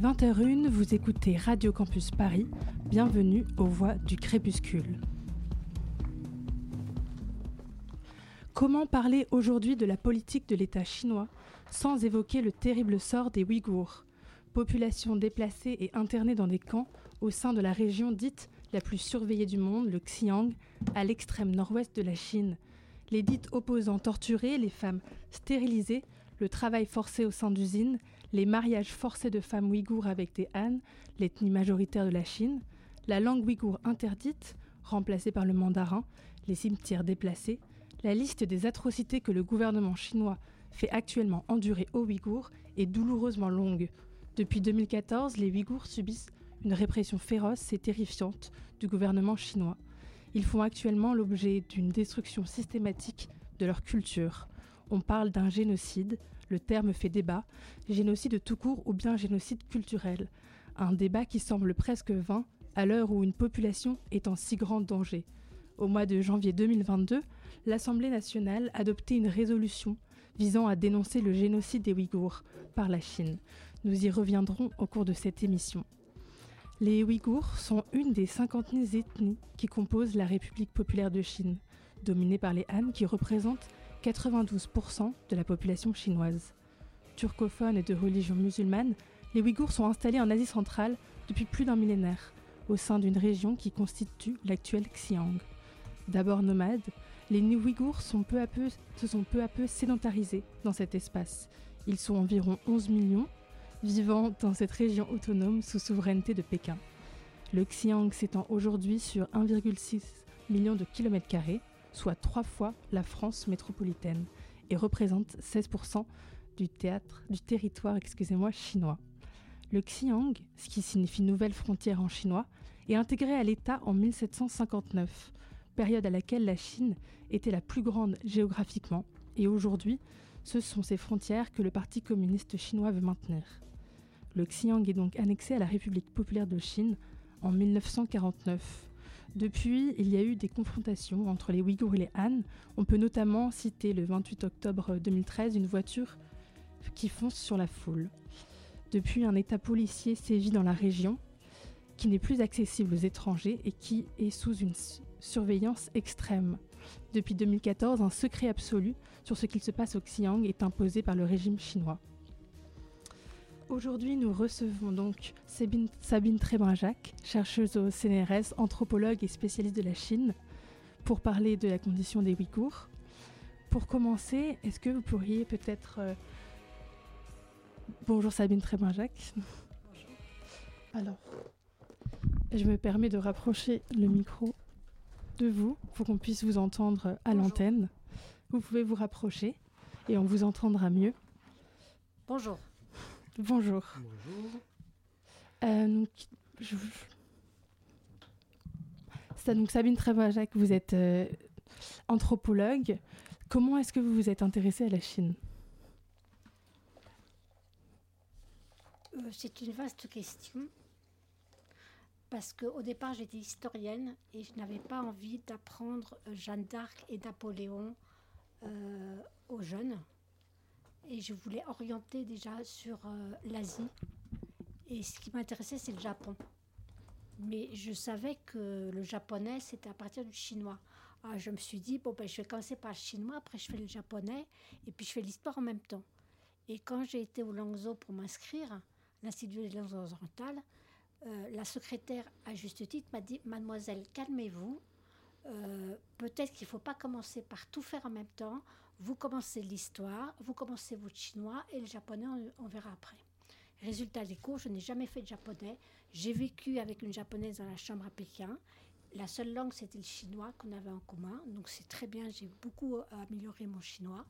Il est 20h01, vous écoutez Radio Campus Paris. Bienvenue aux Voix du Crépuscule. Comment parler aujourd'hui de la politique de l'État chinois sans évoquer le terrible sort des Ouïghours? Population déplacée et internée dans des camps au sein de la région dite la plus surveillée du monde, le Xi'an, à l'extrême nord-ouest de la Chine. Les dites opposants torturés, les femmes stérilisées, le travail forcé au sein d'usines, les mariages forcés de femmes ouïghours avec des Han, l'ethnie majoritaire de la Chine, la langue ouïghour interdite, remplacée par le mandarin, les cimetières déplacés, la liste des atrocités que le gouvernement chinois fait actuellement endurer aux Ouïghours est douloureusement longue. Depuis 2014, les Ouïghours subissent une répression féroce et terrifiante du gouvernement chinois. Ils font actuellement l'objet d'une destruction systématique de leur culture. On parle d'un génocide, le terme fait débat, génocide tout court ou bien génocide culturel. Un débat qui semble presque vain à l'heure où une population est en si grand danger. Au mois de janvier 2022, l'Assemblée nationale adoptait une résolution visant à dénoncer le génocide des Ouïghours par la Chine. Nous y reviendrons au cours de cette émission. Les Ouïghours sont une des 50 ethnies qui composent la République populaire de Chine, dominée par les Han qui représentent 92% de la population chinoise. Turcophones et de religion musulmane, les Ouïghours sont installés en Asie centrale depuis plus d'un millénaire, au sein d'une région qui constitue l'actuel Xi'an. D'abord nomades, les Ouïghours se sont peu à peu sédentarisés dans cet espace. Ils sont environ 11 millions, vivant dans cette région autonome sous souveraineté de Pékin. Le Xi'an s'étend aujourd'hui sur 1,6 million de kilomètres carrés, soit trois fois la France métropolitaine, et représente 16% du, théâtre, du territoire excusez-moi, chinois. Le Xi'an, ce qui signifie nouvelle frontière en chinois, est intégré à l'État en 1759 période à laquelle la Chine était la plus grande géographiquement, et aujourd'hui, ce sont ces frontières que le Parti communiste chinois veut maintenir. Le Xi'an est donc annexé à la République populaire de Chine en 1949. Depuis, il y a eu des confrontations entre les Ouïghours et les Han. On peut notamment citer le 28 octobre 2013 une voiture qui fonce sur la foule. Depuis, un état policier sévit dans la région, qui n'est plus accessible aux étrangers et qui est sous une surveillance extrême. Depuis 2014, un secret absolu sur ce qu'il se passe au Xi'an est imposé par le régime chinois. Aujourd'hui, nous recevons donc Sabine, Sabine chercheuse au CNRS, anthropologue et spécialiste de la Chine, pour parler de la condition des Ouïghours. Pour commencer, est-ce que vous pourriez peut-être... Euh, bonjour Sabine Trébrinjac. Bonjour. Alors, je me permets de rapprocher le micro de vous pour qu'on puisse vous entendre à l'antenne. Vous pouvez vous rapprocher et on vous entendra mieux. Bonjour. Bonjour. Bonjour. Euh, donc, je... Ça, donc Sabine Trévajac, vous êtes euh, anthropologue. Comment est-ce que vous vous êtes intéressée à la Chine? Euh, C'est une vaste question parce qu'au départ j'étais historienne et je n'avais pas envie d'apprendre Jeanne d'Arc et Napoléon euh, aux jeunes. Et je voulais orienter déjà sur euh, l'Asie. Et ce qui m'intéressait, c'est le Japon. Mais je savais que le japonais, c'était à partir du chinois. Alors je me suis dit, bon, ben, je vais commencer par le chinois, après je fais le japonais, et puis je fais l'histoire en même temps. Et quand j'ai été au Langzhou pour m'inscrire, l'Institut des langues orientales, euh, la secrétaire, à juste titre, m'a dit Mademoiselle, calmez-vous. Euh, peut-être qu'il ne faut pas commencer par tout faire en même temps. Vous commencez l'histoire, vous commencez votre chinois et le japonais, on, verra après. Résultat des cours, je n'ai jamais fait de japonais. J'ai vécu avec une japonaise dans la chambre à Pékin. La seule langue, c'était le chinois qu'on avait en commun. Donc c'est très bien, j'ai beaucoup euh, amélioré mon chinois.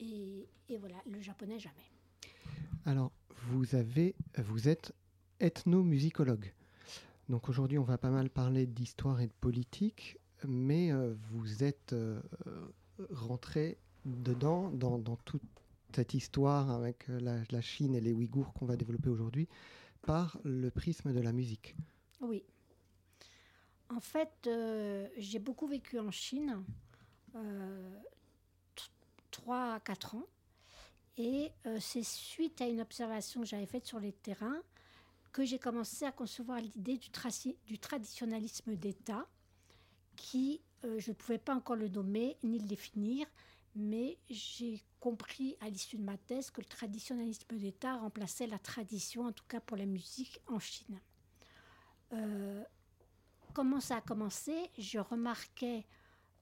Et, voilà, le japonais, jamais. Alors, vous, avez, vous êtes ethnomusicologue. Donc aujourd'hui, on va pas mal parler d'histoire et de politique, mais euh, vous êtes euh, rentré dedans, dans, toute cette histoire avec euh, la, Chine et les Ouïghours qu'on va développer aujourd'hui, par le prisme de la musique. Oui. En fait, j'ai beaucoup vécu en Chine, 3 à 4 ans, et c'est suite à une observation que j'avais faite sur les terrains que j'ai commencé à concevoir l'idée du, du, traditionnalisme d'État, qui, euh, je ne pouvais pas encore le nommer ni le définir, mais j'ai compris à l'issue de ma thèse que le traditionnalisme d'État remplaçait la tradition, en tout cas pour la musique, en Chine. Euh, comment ça a commencé? Je remarquais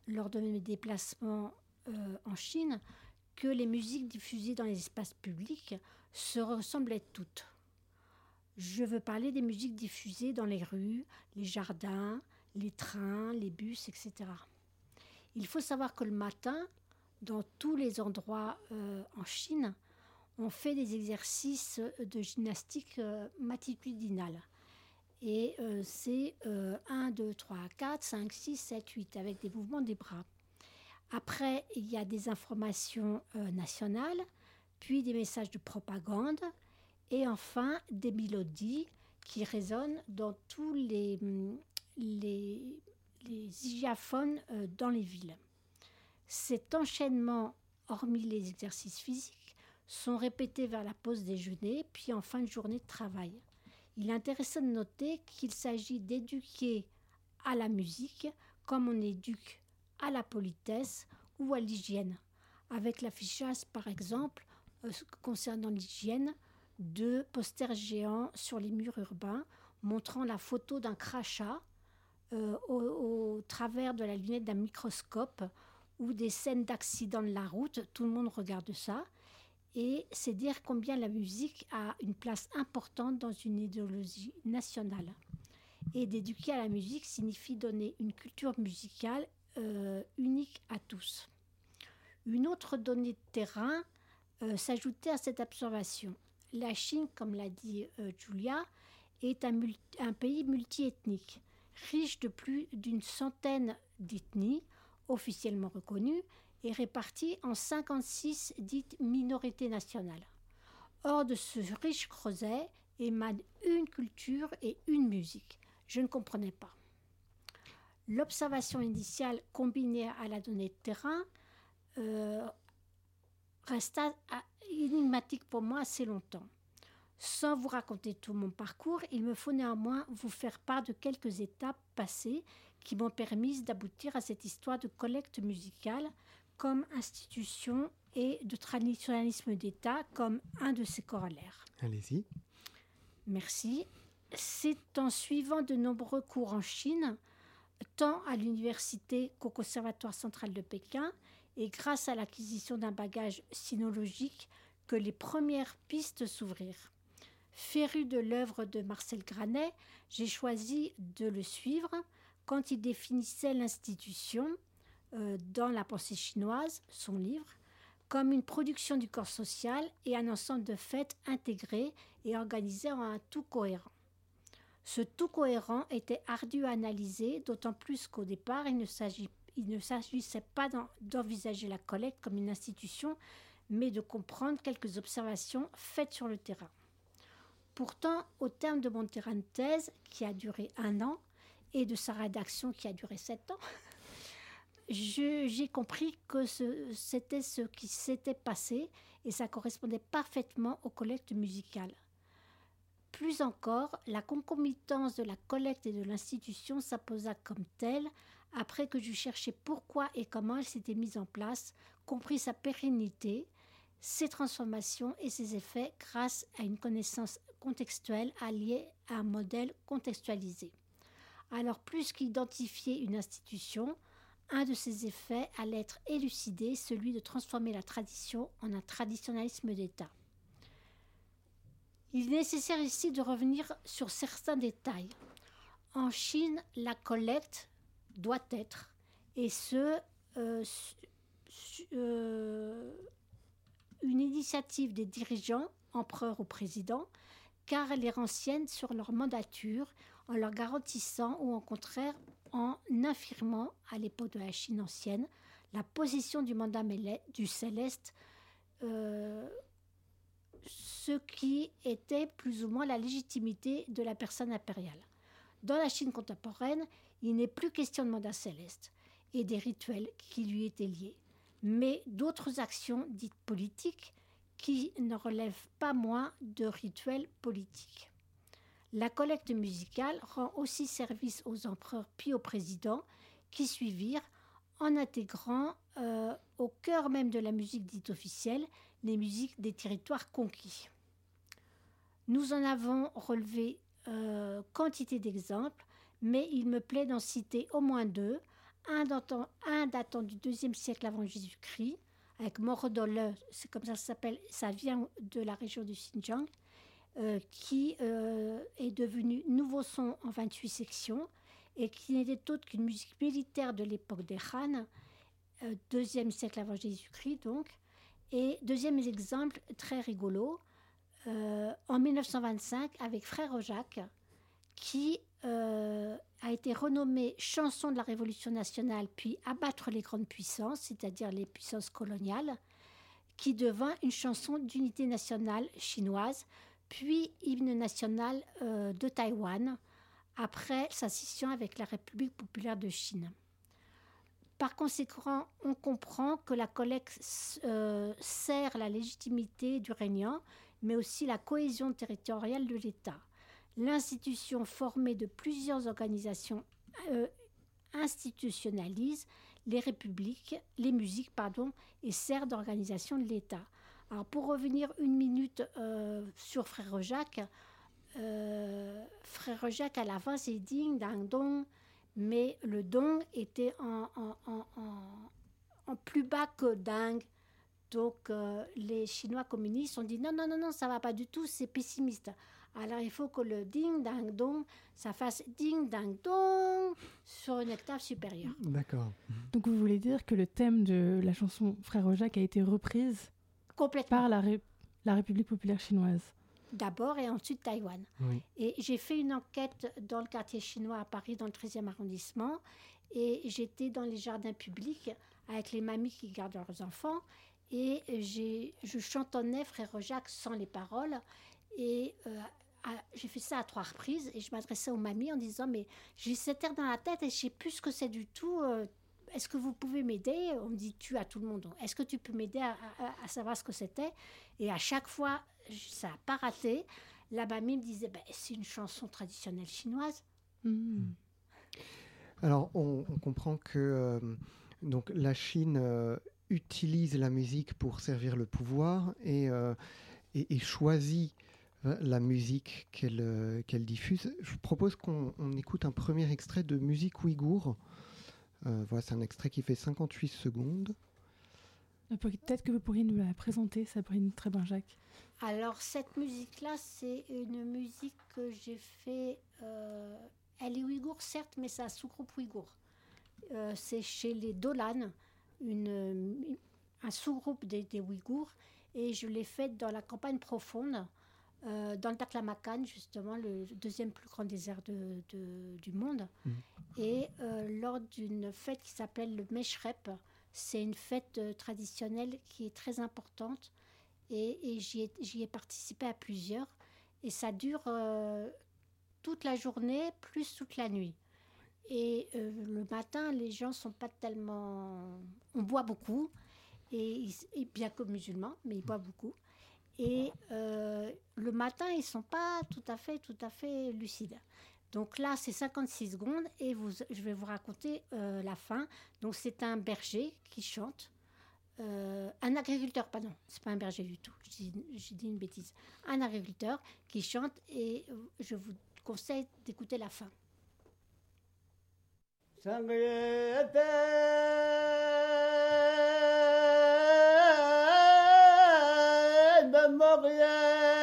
lors de mes déplacements euh, en Chine que les musiques diffusées dans les espaces publics se ressemblaient toutes. Je veux parler des musiques diffusées dans les rues, les jardins, les trains, les bus, etc. Il faut savoir que le matin, dans tous les endroits euh, en Chine, on fait des exercices de gymnastique euh, matitudinale. Et euh, c'est 1, 2, 3, 4, 5, 6, 7, 8 avec des mouvements des bras. Après, il y a des informations nationales, puis des messages de propagande, et enfin des mélodies qui résonnent dans tous les, les, les dans les villes. Cet enchaînement, hormis les exercices physiques, sont répétés vers la pause déjeuner, puis en fin de journée de travail. Il est intéressant de noter qu'il s'agit d'éduquer à la musique comme on éduque à la politesse ou à l'hygiène, avec l'affichage par exemple euh, concernant l'hygiène de posters géants sur les murs urbains montrant la photo d'un crachat euh, au, travers de la lunette d'un microscope ou des scènes d'accidents de la route. Tout le monde regarde ça. Et c'est dire combien la musique a une place importante dans une idéologie nationale. Et d'éduquer à la musique signifie donner une culture musicale euh, unique à tous. Une autre donnée de terrain euh, s'ajoutait à cette observation. La Chine, comme l'a dit euh, Julia, est un, un pays multiethnique, riche de plus d'une centaine d'ethnies officiellement reconnues et réparties en 56 dites minorités nationales. Hors de ce riche creuset émane une culture et une musique. Je ne comprenais pas. L'observation initiale combinée à la donnée de terrain euh, resta énigmatique pour moi assez longtemps. Sans vous raconter tout mon parcours, il me faut néanmoins vous faire part de quelques étapes passées qui m'ont permis d'aboutir à cette histoire de collecte musicale comme institution et de traditionnalisme d'État comme un de ses corollaires. Allez-y. Merci. C'est en suivant de nombreux cours en Chine, tant à l'université qu'au Conservatoire central de Pékin, et grâce à l'acquisition d'un bagage sinologique que les premières pistes s'ouvrirent. Féru de l'œuvre de Marcel Granet, j'ai choisi de le suivre quand il définissait l'institution euh, dans la pensée chinoise, son livre, comme une production du corps social et un ensemble de faits intégrés et organisés en un tout cohérent. Ce tout cohérent était ardu à analyser, d'autant plus qu'au départ, il ne s'agit il ne s'agissait pas d'envisager la collecte comme une institution, mais de comprendre quelques observations faites sur le terrain. Pourtant, au terme de mon terrain de thèse, qui a duré un an, et de sa rédaction qui a duré sept ans, j'ai compris que c'était ce qui s'était passé et ça correspondait parfaitement aux collectes musicales. Plus encore, la concomitance de la collecte et de l'institution s'imposa comme telle après que j'eus cherché pourquoi et comment elle s'était mise en place, compris sa pérennité, ses transformations et ses effets grâce à une connaissance contextuelle alliée à un modèle contextualisé. Alors plus qu'identifier une institution, un de ses effets allait être élucidé, celui de transformer la tradition en un traditionnalisme d'État. Il est nécessaire ici de revenir sur certains détails. En Chine, la collecte doit être, et ce, euh, euh, une initiative des dirigeants, empereurs ou présidents, car elle est ancienne sur leur mandature, en leur garantissant ou au contraire en affirmant, à l'époque de la Chine ancienne, la position du mandat du céleste, euh, ce qui était plus ou moins la légitimité de la personne impériale. Dans la Chine contemporaine, il n'est plus question de mandat céleste et des rituels qui lui étaient liés, mais d'autres actions dites politiques qui ne relèvent pas moins de rituels politiques. La collecte musicale rend aussi service aux empereurs puis aux présidents qui suivirent en intégrant euh, au cœur même de la musique dite officielle les musiques des territoires conquis. Nous en avons relevé euh, quantité d'exemples, mais il me plaît d'en citer au moins deux. Un datant, du deuxième siècle avant Jésus-Christ, avec Morodole, c'est comme ça s'appelle, ça vient de la région du Xinjiang, euh, qui euh, est devenu nouveau son en 28 sections et qui n'était autre qu'une musique militaire de l'époque des Han, euh, deuxième siècle avant Jésus-Christ donc. Et deuxième exemple très rigolo, en 1925 avec Frère Jacques, qui a été renommé chanson de la Révolution nationale, puis abattre les grandes puissances, c'est-à-dire les puissances coloniales, qui devint une chanson d'unité nationale chinoise puis hymne national euh, de Taïwan, après sa scission avec la République populaire de Chine. Par conséquent, on comprend que la collecte euh, sert la légitimité du régnant, mais aussi la cohésion territoriale de l'État. L'institution formée de plusieurs organisations euh, institutionnalise les républiques, les musiques, pardon, et sert d'organisation de l'État. Alors pour revenir une minute euh, sur Frère Jacques, euh, Frère Jacques à la fin c'est ding dang dong, mais le dong était en, en, plus bas que ding. Donc euh, les Chinois communistes ont dit non, non, non, non, ça va pas du tout, c'est pessimiste. Alors il faut que le ding dang dong, ça fasse ding dang dong sur une octave supérieure. D'accord. Donc vous voulez dire que le thème de la chanson Frère Jacques a été reprise Complètement. Par la, la République populaire chinoise. D'abord et ensuite Taïwan. Et j'ai fait une enquête dans le quartier chinois à Paris, dans le 13e arrondissement. Et j'étais dans les jardins publics avec les mamies qui gardent leurs enfants. Et je chantonnais Frère Jacques sans les paroles. Et euh, j'ai fait ça à trois reprises. Et je m'adressais aux mamies en disant Mais j'ai cette air dans la tête et je sais plus ce que c'est du tout. Euh, est-ce que vous pouvez m'aider? On me dit tu à tout le monde. Est-ce que tu peux m'aider à, savoir ce que c'était? Et à chaque fois, ça n'a pas raté. La mamie me disait ben, c'est une chanson traditionnelle chinoise. Hmm. Alors, on, comprend que euh, donc la Chine euh, utilise la musique pour servir le pouvoir et, euh, et, choisit la musique qu'elle qu'elle diffuse. Je propose qu'on écoute un premier extrait de musique ouïghour euh, voilà, c'est un extrait qui fait 58 secondes. Euh, peut-être que vous pourriez nous la présenter, Sabrine Jacques. Alors, cette musique-là, c'est une musique que j'ai fait. Euh, elle est ouïghour, certes, mais c'est un sous-groupe ouïghour. c'est chez les Dolan, une, un sous-groupe des, des, Ouïghours, et je l'ai faite dans la campagne profonde, dans le Taklamakan, justement, le deuxième plus grand désert de, du monde. Mmh. Et euh, lors d'une fête qui s'appelle le Meshrep, c'est une fête euh, traditionnelle qui est très importante et, j'y ai, participé à plusieurs. Et ça dure euh, toute la journée plus toute la nuit. Et le matin, les gens sont pas tellement. On boit beaucoup, et, et bien que musulmans, mais ils boivent beaucoup. Et euh, le matin, ils ne sont pas tout à fait, tout à fait lucides. Donc là, c'est 56 secondes et je vais vous raconter euh, la fin. Donc c'est un berger qui chante. Euh, un agriculteur, pardon, c'est pas un berger du tout, j'ai dit une bêtise. Un agriculteur qui chante et je vous conseille d'écouter la fin. بعد بغيه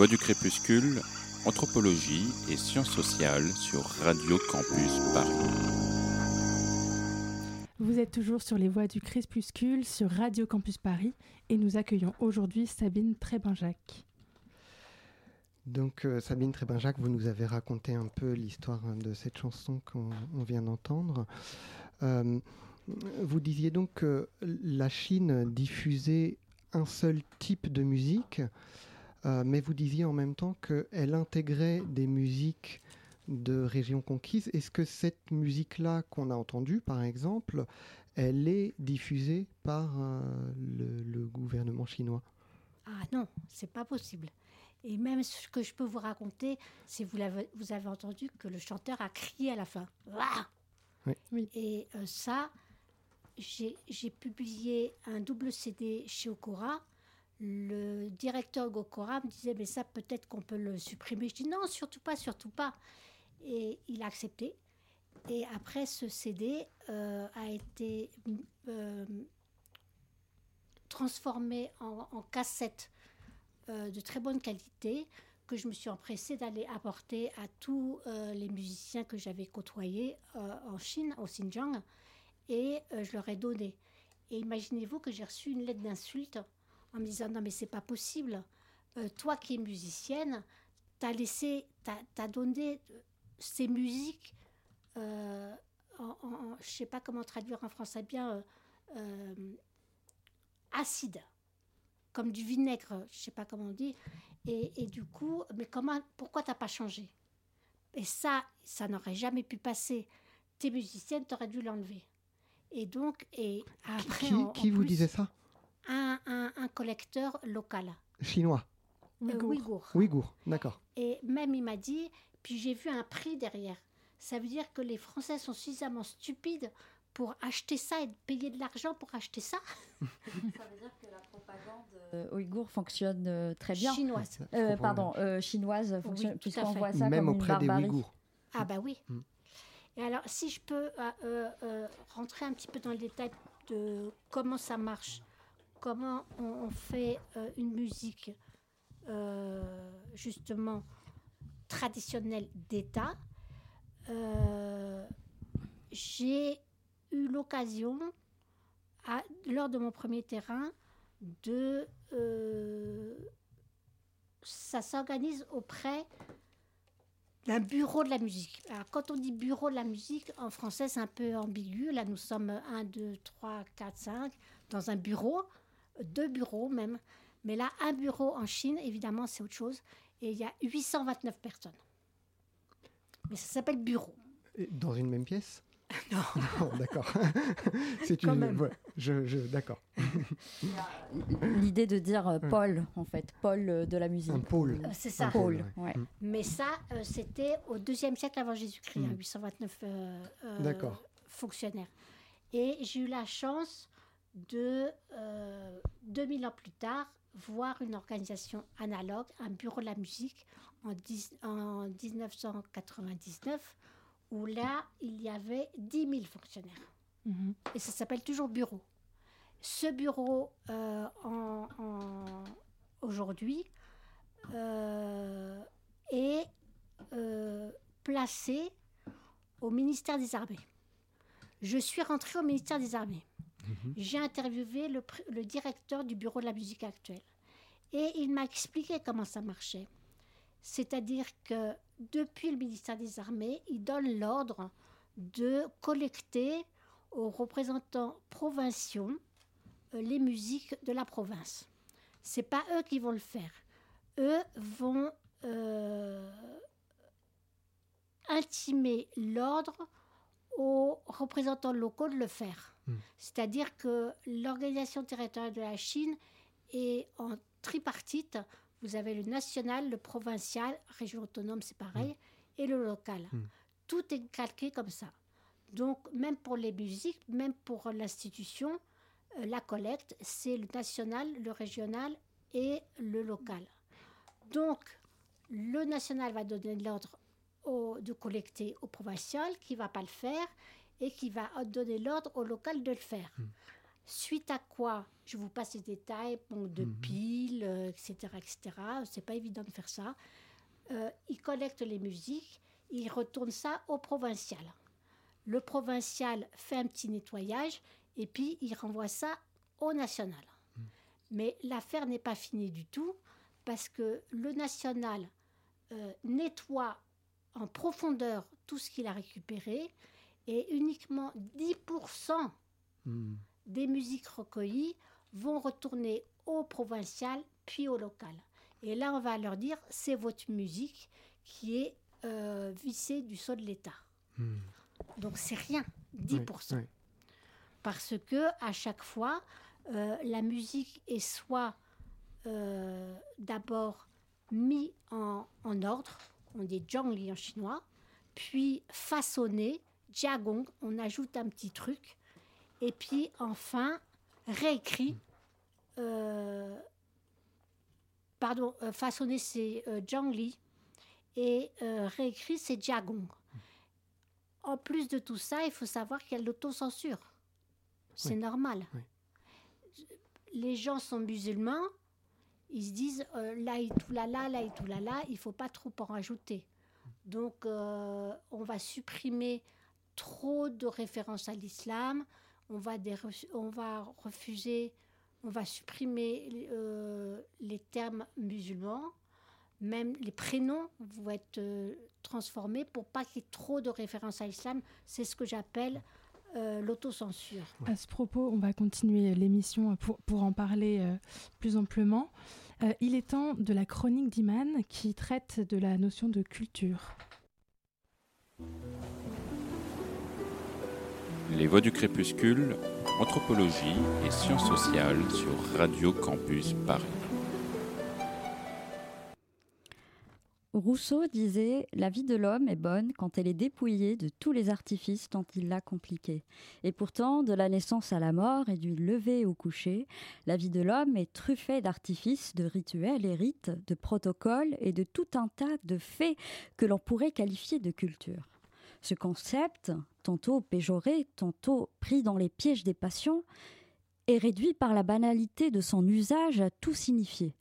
Voix du Crépuscule, Anthropologie et Sciences sociales sur Radio Campus Paris. Vous êtes toujours sur les voies du Crépuscule sur Radio Campus Paris et nous accueillons aujourd'hui Sabine Trébinjac. Donc euh, Sabine Trébinjac, vous nous avez raconté un peu l'histoire de cette chanson qu'on vient d'entendre. Euh, vous disiez donc que la Chine diffusait un seul type de musique, euh, mais vous disiez en même temps qu'elle intégrait des musiques de régions conquises. Est-ce que cette musique-là qu'on a entendue, par exemple, elle est diffusée par euh, le, gouvernement chinois? Ah non, c'est pas possible. Et même ce que je peux vous raconter, c'est vous, vous avez entendu que le chanteur a crié à la fin. oui. Et euh, ça, j'ai publié un double CD chez Okora. Le directeur Gokora me disait, mais ça peut-être qu'on peut le supprimer. Je dis non, surtout pas, surtout pas. Et il a accepté. Et après, ce CD euh, a été euh, transformé en, cassette euh, de très bonne qualité que je me suis empressée d'aller apporter à tous les musiciens que j'avais côtoyés en Chine, au Xinjiang, et je leur ai donné. Et imaginez-vous que j'ai reçu une lettre d'insulte en me disant non mais c'est pas possible, toi qui es musicienne, t'as laissé, t'as donné ces musiques, euh, en, je sais pas comment traduire en français bien, euh, euh, acides, comme du vinaigre, je sais pas comment on dit. Et, du coup, mais comment, pourquoi tu n'as pas changé? Et ça, ça n'aurait jamais pu passer. Tes musiciennes, tu aurais dû l'enlever. Et donc, et après. Qui, vous disait ça? Un, un, collecteur local. Chinois Ouïghour. Ouïghour, d'accord. Et même il m'a dit, puis j'ai vu un prix derrière. Ça veut dire que les Français sont suffisamment stupides pour acheter ça et payer de l'argent pour acheter ça. ça veut dire que la propagande euh, ouïghour fonctionne euh, très bien. Chinoise. Euh, pardon, chinoise fonctionne, puisqu'on voit ça Même comme auprès des Ouïghours. Ah bah oui. Mm. Et alors, si je peux rentrer un petit peu dans le détail de comment ça marche, comment on fait une musique, justement, traditionnel d'État, euh, j'ai eu l'occasion, lors de mon premier terrain, de... Euh, ça s'organise auprès d'un bureau de la musique. Alors, quand on dit bureau de la musique, en français, c'est un peu ambigu. Là, nous sommes 1, 2, 3, 4, 5, dans un bureau, deux bureaux même. Mais là, un bureau en Chine, évidemment, c'est autre chose et il y a 829 personnes. Mais ça s'appelle bureau. Dans une même pièce Non. d'accord. C'est une. Même. je, d'accord. L'idée de dire euh, pôle, en fait, pôle euh, de la musique. Un pôle. Euh, c'est ça. Un pôle, ouais. Mm. Mais ça, c'était au deuxième siècle avant Jésus-Christ, 829 mm. fonctionnaires. Et j'ai eu la chance de, 2000 ans plus tard, voir une organisation analogue, un bureau de la musique en, en 1999, où là, il y avait 10 000 fonctionnaires. Mhm. Et ça s'appelle toujours bureau. Ce bureau, euh, en, aujourd'hui, euh, est euh, placé au ministère des Armées. Je suis rentrée au ministère des Armées. Mhm. J'ai interviewé le, directeur du bureau de la musique actuelle et il m'a expliqué comment ça marchait. C'est-à-dire que depuis le ministère des Armées, il donne l'ordre de collecter aux représentants provinciaux euh, les musiques de la province. C'est pas eux qui vont le faire. Eux vont euh, intimer l'ordre aux représentants locaux de le faire. Hmm. C'est-à-dire que l'organisation territoriale de la Chine est en tripartite. Vous avez le national, le provincial, région autonome, c'est pareil, hmm. et le local. Hmm. Tout est calqué comme ça. Donc, même pour les musiques, même pour l'institution, euh, la collecte, c'est le national, le régional et le local. Donc, le national va donner l'ordre de collecter au provincial qui va pas le faire et qui va donner l'ordre au local de le faire. Hmm. Suite à quoi, je vous passe les détails, de Mhm. piles, euh, etc., etc. C'est pas évident de faire ça. Euh, il collecte les musiques, il retourne ça au provincial. Le provincial fait un petit nettoyage et puis il renvoie ça au national. Mais l'affaire n'est pas finie du tout parce que le national euh, nettoie en profondeur tout ce qu'il a récupéré et uniquement 10% Hmm. des musiques recueillies vont retourner au provincial puis au local. Et là, on va leur dire c'est votre musique qui est euh, vissée du sol de l'État. Hmm. Donc c'est rien, 10%. Ouais, ouais. Parce que à chaque fois, euh, la musique est soit euh, d'abord mise en, en ordre, on dit zhongli en chinois, puis façonnée, jiagong, on ajoute un petit truc, et puis enfin réécrit. euh, pardon, euh, façonné c'est zhongli et euh, réécrit c'est jiagong. En plus de tout ça, il faut savoir qu'il y a l'autocensure. C'est Oui. normal. Oui. Les gens sont musulmans, ils se disent euh, là et tout là là, là et tout là là, il faut pas trop en rajouter. Donc euh, on va supprimer trop de références à l'islam, on va, on va refuser, on va supprimer euh, les termes musulmans, même les prénoms vont être euh, transformés pour pas qu'il y ait trop de références à l'islam. C'est ce que j'appelle euh, l'autocensure. À ce propos, on va continuer l'émission pour, pour en parler euh, plus amplement. Euh, il est temps de la chronique d'Iman qui traite de la notion de culture. Les Voix du Crépuscule, Anthropologie et Sciences sociales sur Radio Campus Paris. Rousseau disait La vie de l'homme est bonne quand elle est dépouillée de tous les artifices dont il l'a compliquée. Et pourtant, de la naissance à la mort et du lever au coucher, la vie de l'homme est truffée d'artifices, de rituels et rites, de protocoles et de tout un tas de faits que l'on pourrait qualifier de culture. Ce concept, tantôt péjoré, tantôt pris dans les pièges des passions, est réduit par la banalité de son usage à tout signifier.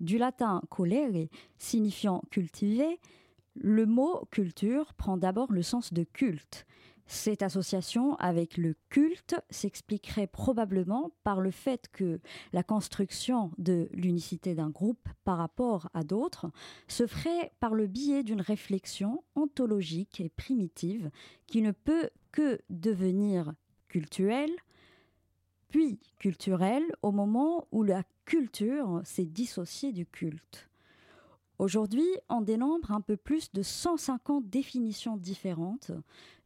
Du latin colere, signifiant cultiver, le mot culture prend d'abord le sens de culte. Cette association avec le culte s'expliquerait probablement par le fait que la construction de l'unicité d'un groupe par rapport à d'autres se ferait par le biais d'une réflexion ontologique et primitive qui ne peut que devenir cultuelle, puis culturelle au moment où la culture s'est dissociée du culte. Aujourd'hui, on dénombre un peu plus de 150 définitions différentes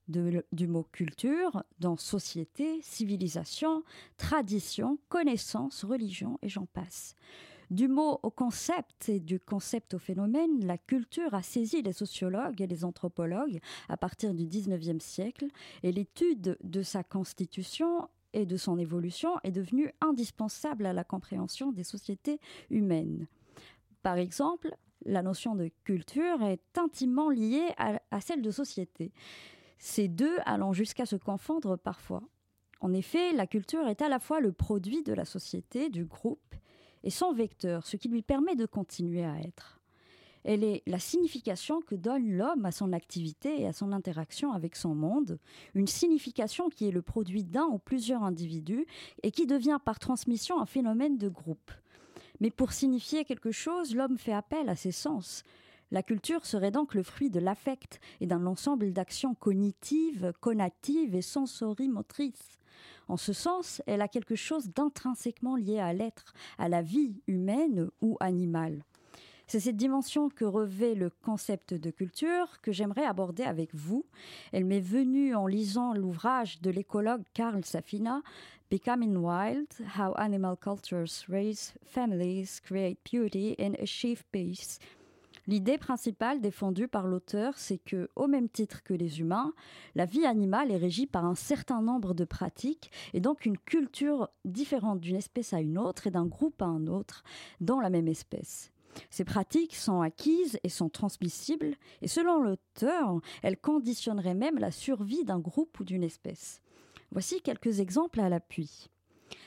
de- du mot culture dans société, civilisation, tradition, connaissance, religion et j'en passe. Du mot au concept et du concept au phénomène, la culture a saisi les sociologues et les anthropologues à partir du 19e siècle et l'étude de sa constitution et de son évolution est devenue indispensable à la compréhension des sociétés humaines. Par exemple, la notion de culture est intimement liée à, à celle de société. Ces deux allant jusqu'à se confondre parfois. En effet, la culture est à la fois le produit de la société, du groupe, et son vecteur, ce qui lui permet de continuer à être. Elle est la signification que donne l'homme à son activité et à son interaction avec son monde, une signification qui est le produit d'un ou plusieurs individus et qui devient par transmission un phénomène de groupe. Mais pour signifier quelque chose, l'homme fait appel à ses sens. La culture serait donc le fruit de l'affect et d'un ensemble d'actions cognitives, conatives et sensorimotrices. En ce sens, elle a quelque chose d'intrinsèquement lié à l'être, à la vie humaine ou animale. C'est cette dimension que revêt le concept de culture que j'aimerais aborder avec vous. Elle m'est venue en lisant l'ouvrage de l'écologue Karl Safina, Becoming Wild, How Animal Cultures Raise Families, Create Beauty and Achieve Peace. L'idée principale défendue par l'auteur, c'est que, au même titre que les humains, la vie animale est régie par un certain nombre de pratiques et donc une culture différente d'une espèce à une autre et d'un groupe à un autre dans la même espèce. Ces pratiques sont acquises et sont transmissibles, et selon l'auteur, elles conditionneraient même la survie d'un groupe ou d'une espèce. Voici quelques exemples à l'appui.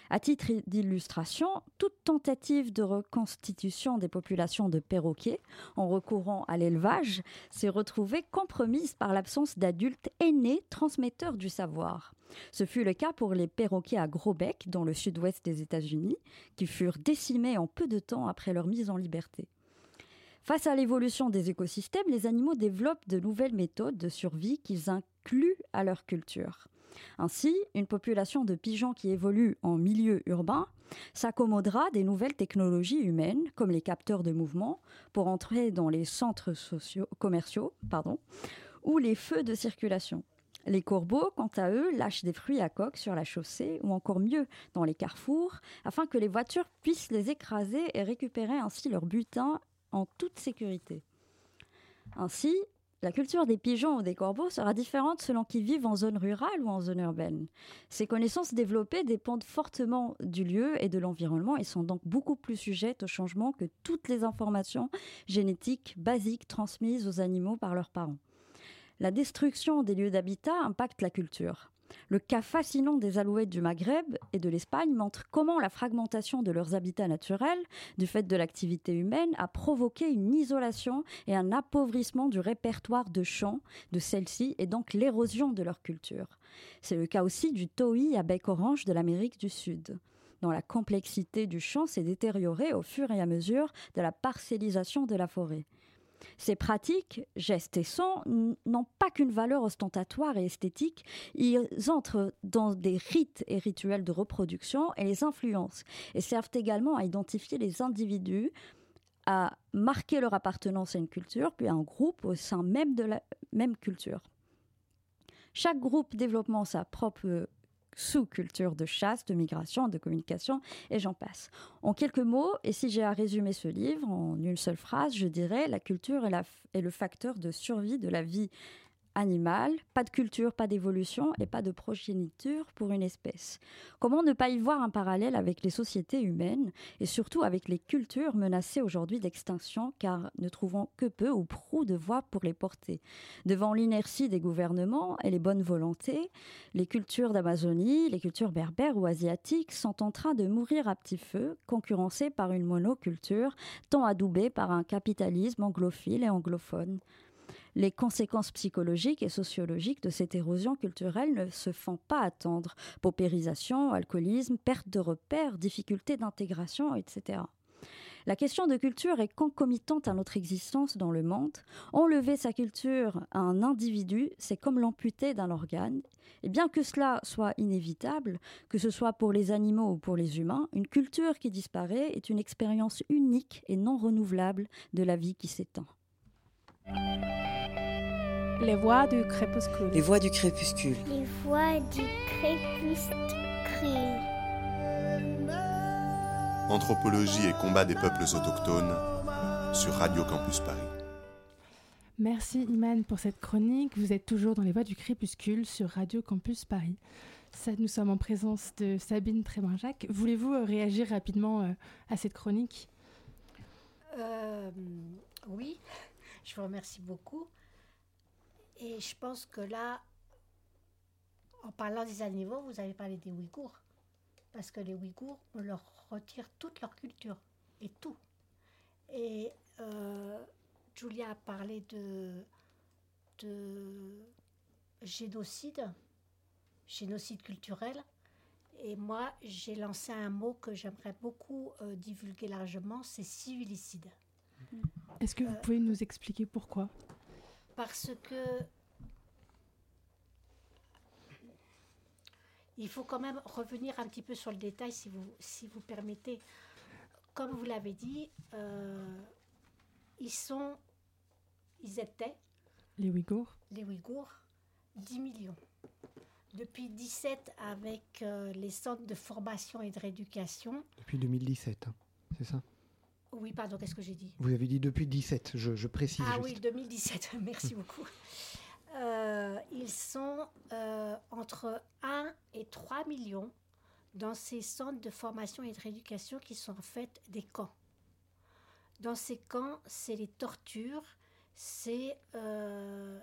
À titre d'illustration, toute tentative de reconstitution des populations de perroquets en recourant à l'élevage s'est retrouvée compromise par l'absence d'adultes aînés transmetteurs du savoir. Ce fut le cas pour les perroquets à gros bec dans le sud-ouest des États-Unis, qui furent décimés en peu de temps après leur mise en liberté. Face à l'évolution des écosystèmes, les animaux développent de nouvelles méthodes de survie qu'ils incluent à leur culture. Ainsi, une population de pigeons qui évolue en milieu urbain s'accommodera des nouvelles technologies humaines, comme les capteurs de mouvement, pour entrer dans les centres commerciaux ou les feux de circulation. Les corbeaux, quant à eux, lâchent des fruits à coque sur la chaussée ou encore mieux dans les carrefours afin que les voitures puissent les écraser et récupérer ainsi leur butin en toute sécurité. Ainsi, la culture des pigeons ou des corbeaux sera différente selon qu'ils vivent en zone rurale ou en zone urbaine. Ces connaissances développées dépendent fortement du lieu et de l'environnement et sont donc beaucoup plus sujettes au changement que toutes les informations génétiques basiques transmises aux animaux par leurs parents. La destruction des lieux d'habitat impacte la culture. Le cas fascinant des alouettes du Maghreb et de l'Espagne montre comment la fragmentation de leurs habitats naturels, du fait de l'activité humaine, a provoqué une isolation et un appauvrissement du répertoire de chants de celles-ci et donc l'érosion de leur culture. C'est le cas aussi du tohi à bec orange de l'Amérique du Sud dont la complexité du chant s'est détériorée au fur et à mesure de la parcellisation de la forêt. Ces pratiques, gestes et sons, n'ont pas qu'une valeur ostentatoire et esthétique, ils entrent dans des rites et rituels de reproduction et les influencent, et servent également à identifier les individus, à marquer leur appartenance à une culture, puis à un groupe au sein même de la même culture. Chaque groupe développant sa propre sous-culture de chasse, de migration, de communication, et j'en passe. En quelques mots, et si j'ai à résumer ce livre en une seule phrase, je dirais la culture est, est le facteur de survie de la vie animal, pas de culture, pas d'évolution et pas de progéniture pour une espèce. Comment ne pas y voir un parallèle avec les sociétés humaines et surtout avec les cultures menacées aujourd'hui d'extinction car ne trouvons que peu ou prou de voix pour les porter? Devant l'inertie des gouvernements et les bonnes volontés, les cultures d'Amazonie, les cultures berbères ou asiatiques sont en train de mourir à petit feu, concurrencées par une monoculture tant adoubée par un capitalisme anglophile et anglophone les conséquences psychologiques et sociologiques de cette érosion culturelle ne se font pas attendre. Paupérisation, alcoolisme, perte de repères, difficultés d'intégration, etc. La question de culture est concomitante à notre existence dans le monde. Enlever sa culture à un individu, c'est comme l'amputer d'un organe. Et bien que cela soit inévitable, que ce soit pour les animaux ou pour les humains, une culture qui disparaît est une expérience unique et non renouvelable de la vie qui s'éteint. Les voix du crépuscule. Les voix du crépuscule. Les voix du crépuscule. Anthropologie et combat des peuples autochtones sur Radio Campus Paris. Merci Iman pour cette chronique. Vous êtes toujours dans les voix du crépuscule sur Radio Campus Paris. Ça, nous sommes en présence de Sabine Tréminjac. Voulez-vous euh, réagir rapidement euh, à cette chronique? Euh, Oui, je vous remercie beaucoup. Et je pense que là, en parlant des animaux, vous avez parlé des Ouïghours. Parce que les Ouïghours, on leur retire toute leur culture. Et tout. Et euh, Julia a parlé de, de génocide, génocide culturel. Et moi, j'ai lancé un mot que j'aimerais beaucoup euh, divulguer largement, c'est civilicide. Est-ce que vous pouvez nous expliquer pourquoi? Parce que il faut quand même revenir un petit peu sur le détail, si vous, si vous permettez. Comme vous l'avez dit, euh, ils sont, ils étaient. Les Ouïghours Les Ouïghours, 10 millions. Depuis 17 avec euh, les centres de formation et de rééducation. Depuis 2017, hein, c'est ça? Oui, pardon, qu'est-ce que j'ai dit Vous avez dit depuis 17, je, je précise. Ah oui, 2017, merci beaucoup. Euh, ils sont euh, entre 1 et 3 millions dans ces centres de formation et de rééducation qui sont en fait des camps. Dans ces camps, c'est les tortures, c'est euh,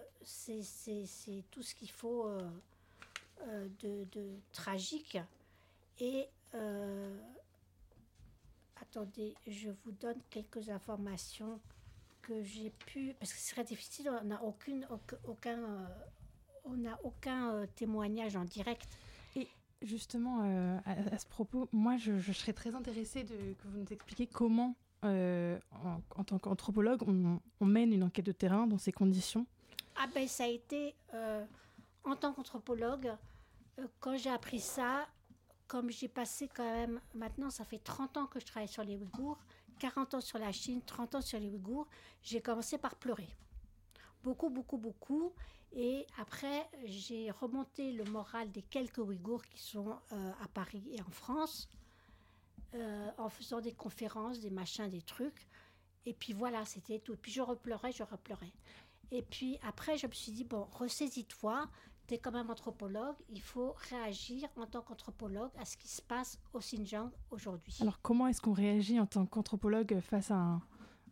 tout ce qu'il faut de, de, tragique. Et euh, attendez, je vous donne quelques informations que j'ai pu, parce que ce serait difficile, on n'a aucune, aucun, euh, on n'a aucun euh, témoignage en direct. Justement, euh, à, à ce propos, moi, je, je serais très intéressée de, que vous nous expliquiez comment, en, en tant qu'anthropologue, on, on mène une enquête de terrain dans ces conditions. Ah ben ça a été, en tant qu'anthropologue, quand j'ai appris ça, comme j'ai passé quand même, maintenant ça fait 30 ans que je travaille sur les Ouïghours, 40 ans sur la Chine, 30 ans sur les Ouïghours, j'ai commencé par pleurer. Beaucoup, beaucoup, beaucoup. Et après, j'ai remonté le moral des quelques Ouïghours qui sont euh, à Paris et en France, euh, en faisant des conférences, des machins, des trucs. Et puis voilà, c'était tout. Et puis je repleurais, je repleurais. Et puis après, je me suis dit, bon, ressaisis-toi, tu es quand même anthropologue, il faut réagir en tant qu'anthropologue à ce qui se passe au Xinjiang aujourd'hui. Alors, comment est-ce qu'on réagit en tant qu'anthropologue face à un,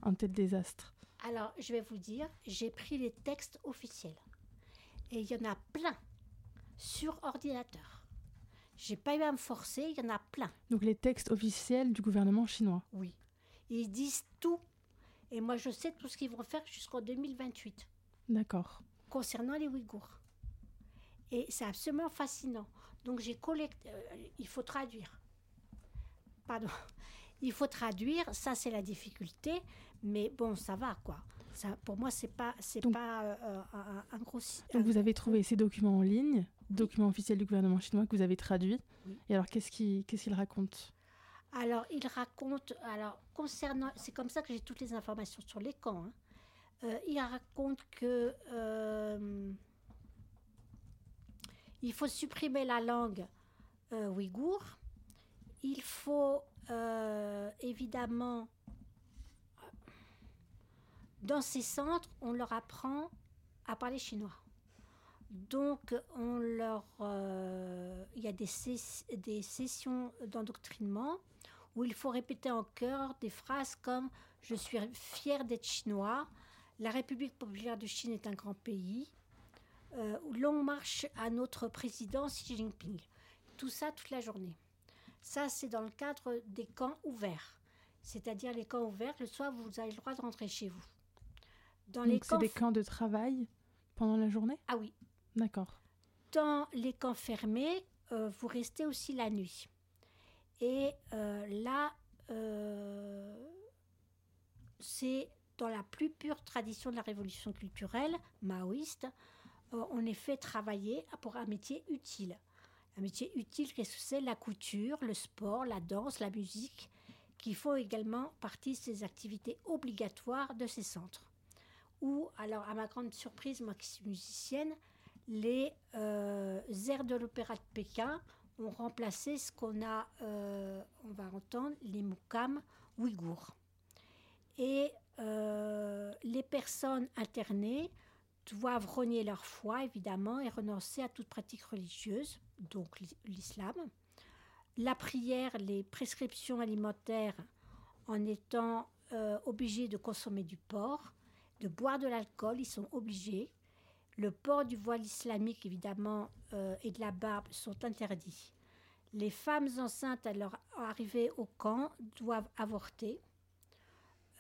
un tel désastre? Alors, je vais vous dire, j'ai pris les textes officiels. Et il y en a plein sur ordinateur. J'ai pas eu à me forcer, il y en a plein. Donc, les textes officiels du gouvernement chinois? Oui. Ils disent tout. Et moi, je sais tout ce qu'ils vont faire jusqu'en 2028 D'accord. concernant les Ouïghours. Et c'est absolument fascinant. Donc j'ai collecté. euh, il faut traduire. Pardon. Il faut traduire. Ça, c'est la difficulté. Mais bon, ça va quoi. Ça, pour moi, c'est pas, c'est Donc- pas euh, un, un gros. Donc, un- vous avez trouvé ces documents en ligne, documents officiels du gouvernement chinois que vous avez traduits. Oui. Et alors, qu'est-ce qu'ils qu'est-ce qu'ils racontent Alors, il raconte, alors, concernant, c'est comme ça que j'ai toutes les informations sur les camps. hein. Euh, il raconte que euh, il faut supprimer la langue euh, ouïghour. Il faut euh, évidemment, dans ces centres, on leur apprend à parler chinois. Donc, on euh, il y a des, des sessions d'endoctrinement où il faut répéter en chœur des phrases comme Je suis fier d'être chinois, la République populaire de Chine est un grand pays, euh, Longue marche à notre président Xi Jinping. Tout ça toute la journée. Ça, c'est dans le cadre des camps ouverts. C'est-à-dire les camps ouverts, le soir, vous avez le droit de rentrer chez vous. Dans les Donc, c'est camps. des camps de travail pendant la journée? Ah oui, D'accord. dans les camps fermés, euh, vous restez aussi la nuit. Et euh, là, euh, c'est dans la plus pure tradition de la révolution culturelle maoïste, on est fait travailler pour un métier utile. Un métier utile, qu'est-ce que c'est? La couture, le sport, la danse, la musique, qui font également partie de ces activités obligatoires de ces centres. Ou, alors, à ma grande surprise, moi qui suis musicienne, les euh, airs de l'opéra de Pékin ont remplacé ce qu'on a, euh, on va entendre, les moukams ouïghours. Et euh, les personnes internées doivent renier leur foi, évidemment, et renoncer à toute pratique religieuse, donc l'is- l'islam. La prière, les prescriptions alimentaires, en étant euh, obligés de consommer du porc, de boire de l'alcool, ils sont obligés. Le port du voile islamique, évidemment, euh, et de la barbe sont interdits. Les femmes enceintes à leur arrivée au camp doivent avorter.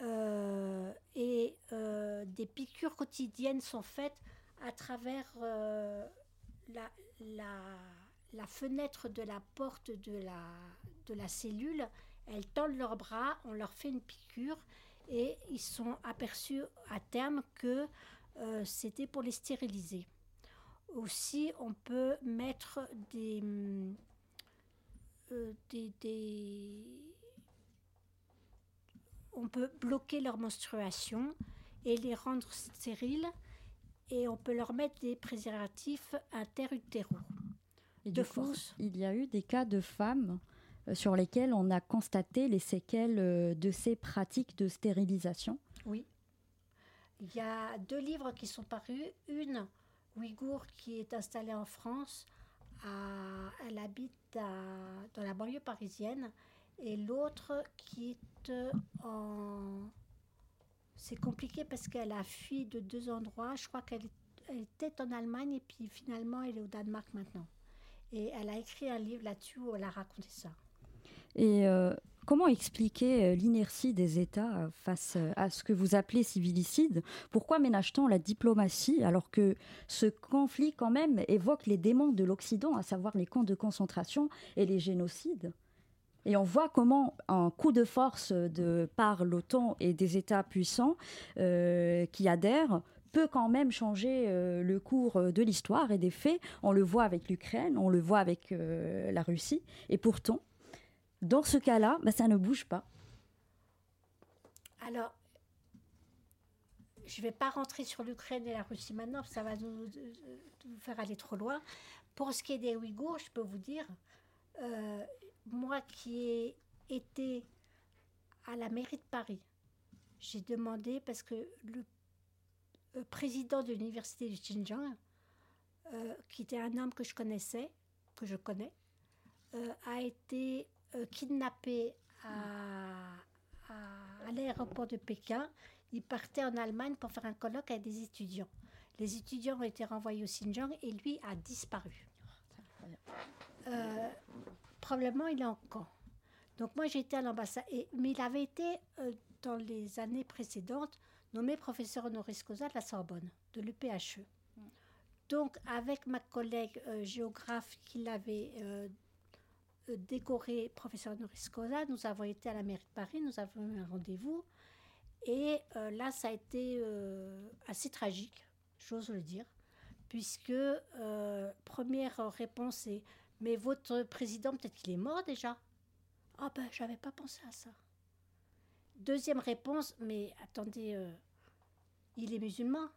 Euh, et euh, des piqûres quotidiennes sont faites à travers euh, la, la- fenêtre de la porte de la, de la cellule. Elles tendent leurs bras, on leur fait une piqûre et ils sont aperçus à terme que c'était pour les stériliser. Aussi, on peut mettre des, des- On peut bloquer leur menstruation et les rendre stériles et on peut leur mettre des préservatifs interutéraux. Et De force. il y a eu des cas de femmes euh, sur lesquelles on a constaté les séquelles euh, de ces pratiques de stérilisation. Oui. Il y a deux livres qui sont parus. Une, Ouïghour, qui est installée en France. à- elle habite à- dans la banlieue parisienne. Et l'autre qui est euh, en... C'est compliqué parce qu'elle a fui de deux endroits. Je crois qu'elle était en Allemagne et puis finalement elle est au Danemark maintenant. Et elle a écrit un livre là-dessus où elle a raconté ça. Et euh, comment expliquer euh, l'inertie des États face à ce que vous appelez civilicide? Pourquoi ménage-t-on la diplomatie alors que ce conflit quand même évoque les démons de l'Occident, à savoir les camps de concentration et les génocides? Et on voit comment un coup de force de par l'OTAN et des États puissants qui adhèrent peut quand même changer le cours de l'histoire et des faits. On le voit avec l'Ukraine, on le voit avec la Russie. Et pourtant, dans ce cas-là, bah, ça ne bouge pas. Alors, je ne vais pas rentrer sur l'Ukraine et la Russie maintenant, ça va nous, faire aller trop loin. Pour ce qui est des Ouïghours, je peux vous dire, euh, moi qui ai été à la mairie de Paris, j'ai demandé, parce que le, euh, président de l'université du Xinjiang, euh, qui était un homme que je connaissais, que je connais, a été euh, kidnappé à, l'aéroport de Pékin. Il partait en Allemagne pour faire un colloque avec des étudiants. Les étudiants ont été renvoyés au Xinjiang et lui a disparu. Euh, probablement il est en camp. Donc moi j'étais à l'ambassade, mais il avait été euh, dans les années précédentes nommé professeur honoris causa de la Sorbonne, de l'UPHE. Donc avec ma collègue géographe qui l'avait euh, décoré professeur honoris causa. Nous avons été à la mairie de Paris, nous avons eu un rendez-vous. Et euh, là, ça a été euh, assez tragique, j'ose le dire, puisque première réponse est Mais votre président, peut-être qu'il est mort déjà Ah ben, j'avais pas pensé à ça. Deuxième réponse Mais attendez, il est musulman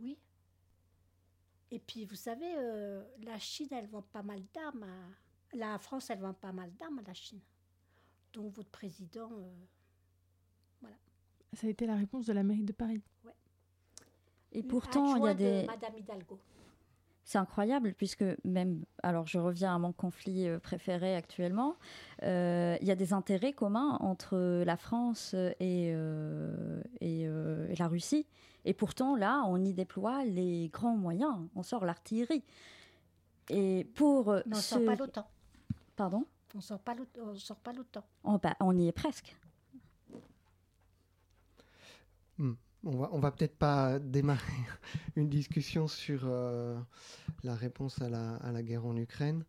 Oui. Et puis, vous savez, la Chine, elle vend pas mal d'armes à la France, elle vend pas mal d'armes à la Chine. Donc votre président, euh, voilà. Ça a été la réponse de la mairie de Paris. Ouais. Et pourtant, il y a des. Madame Hidalgo. C'est incroyable puisque même, alors je reviens à mon conflit euh, préféré actuellement, euh, il y a des intérêts communs entre la France et, et, la Russie. Et pourtant, là, on y déploie les grands moyens, on sort l'artillerie. Et pour... Mais on ne sort pas l'OTAN. Pardon? On ne sort pas l'OTAN. Oh, bah, on y est presque. Hmm. On va, on va peut-être pas démarrer une discussion sur euh, la réponse à la, à la, guerre en Ukraine.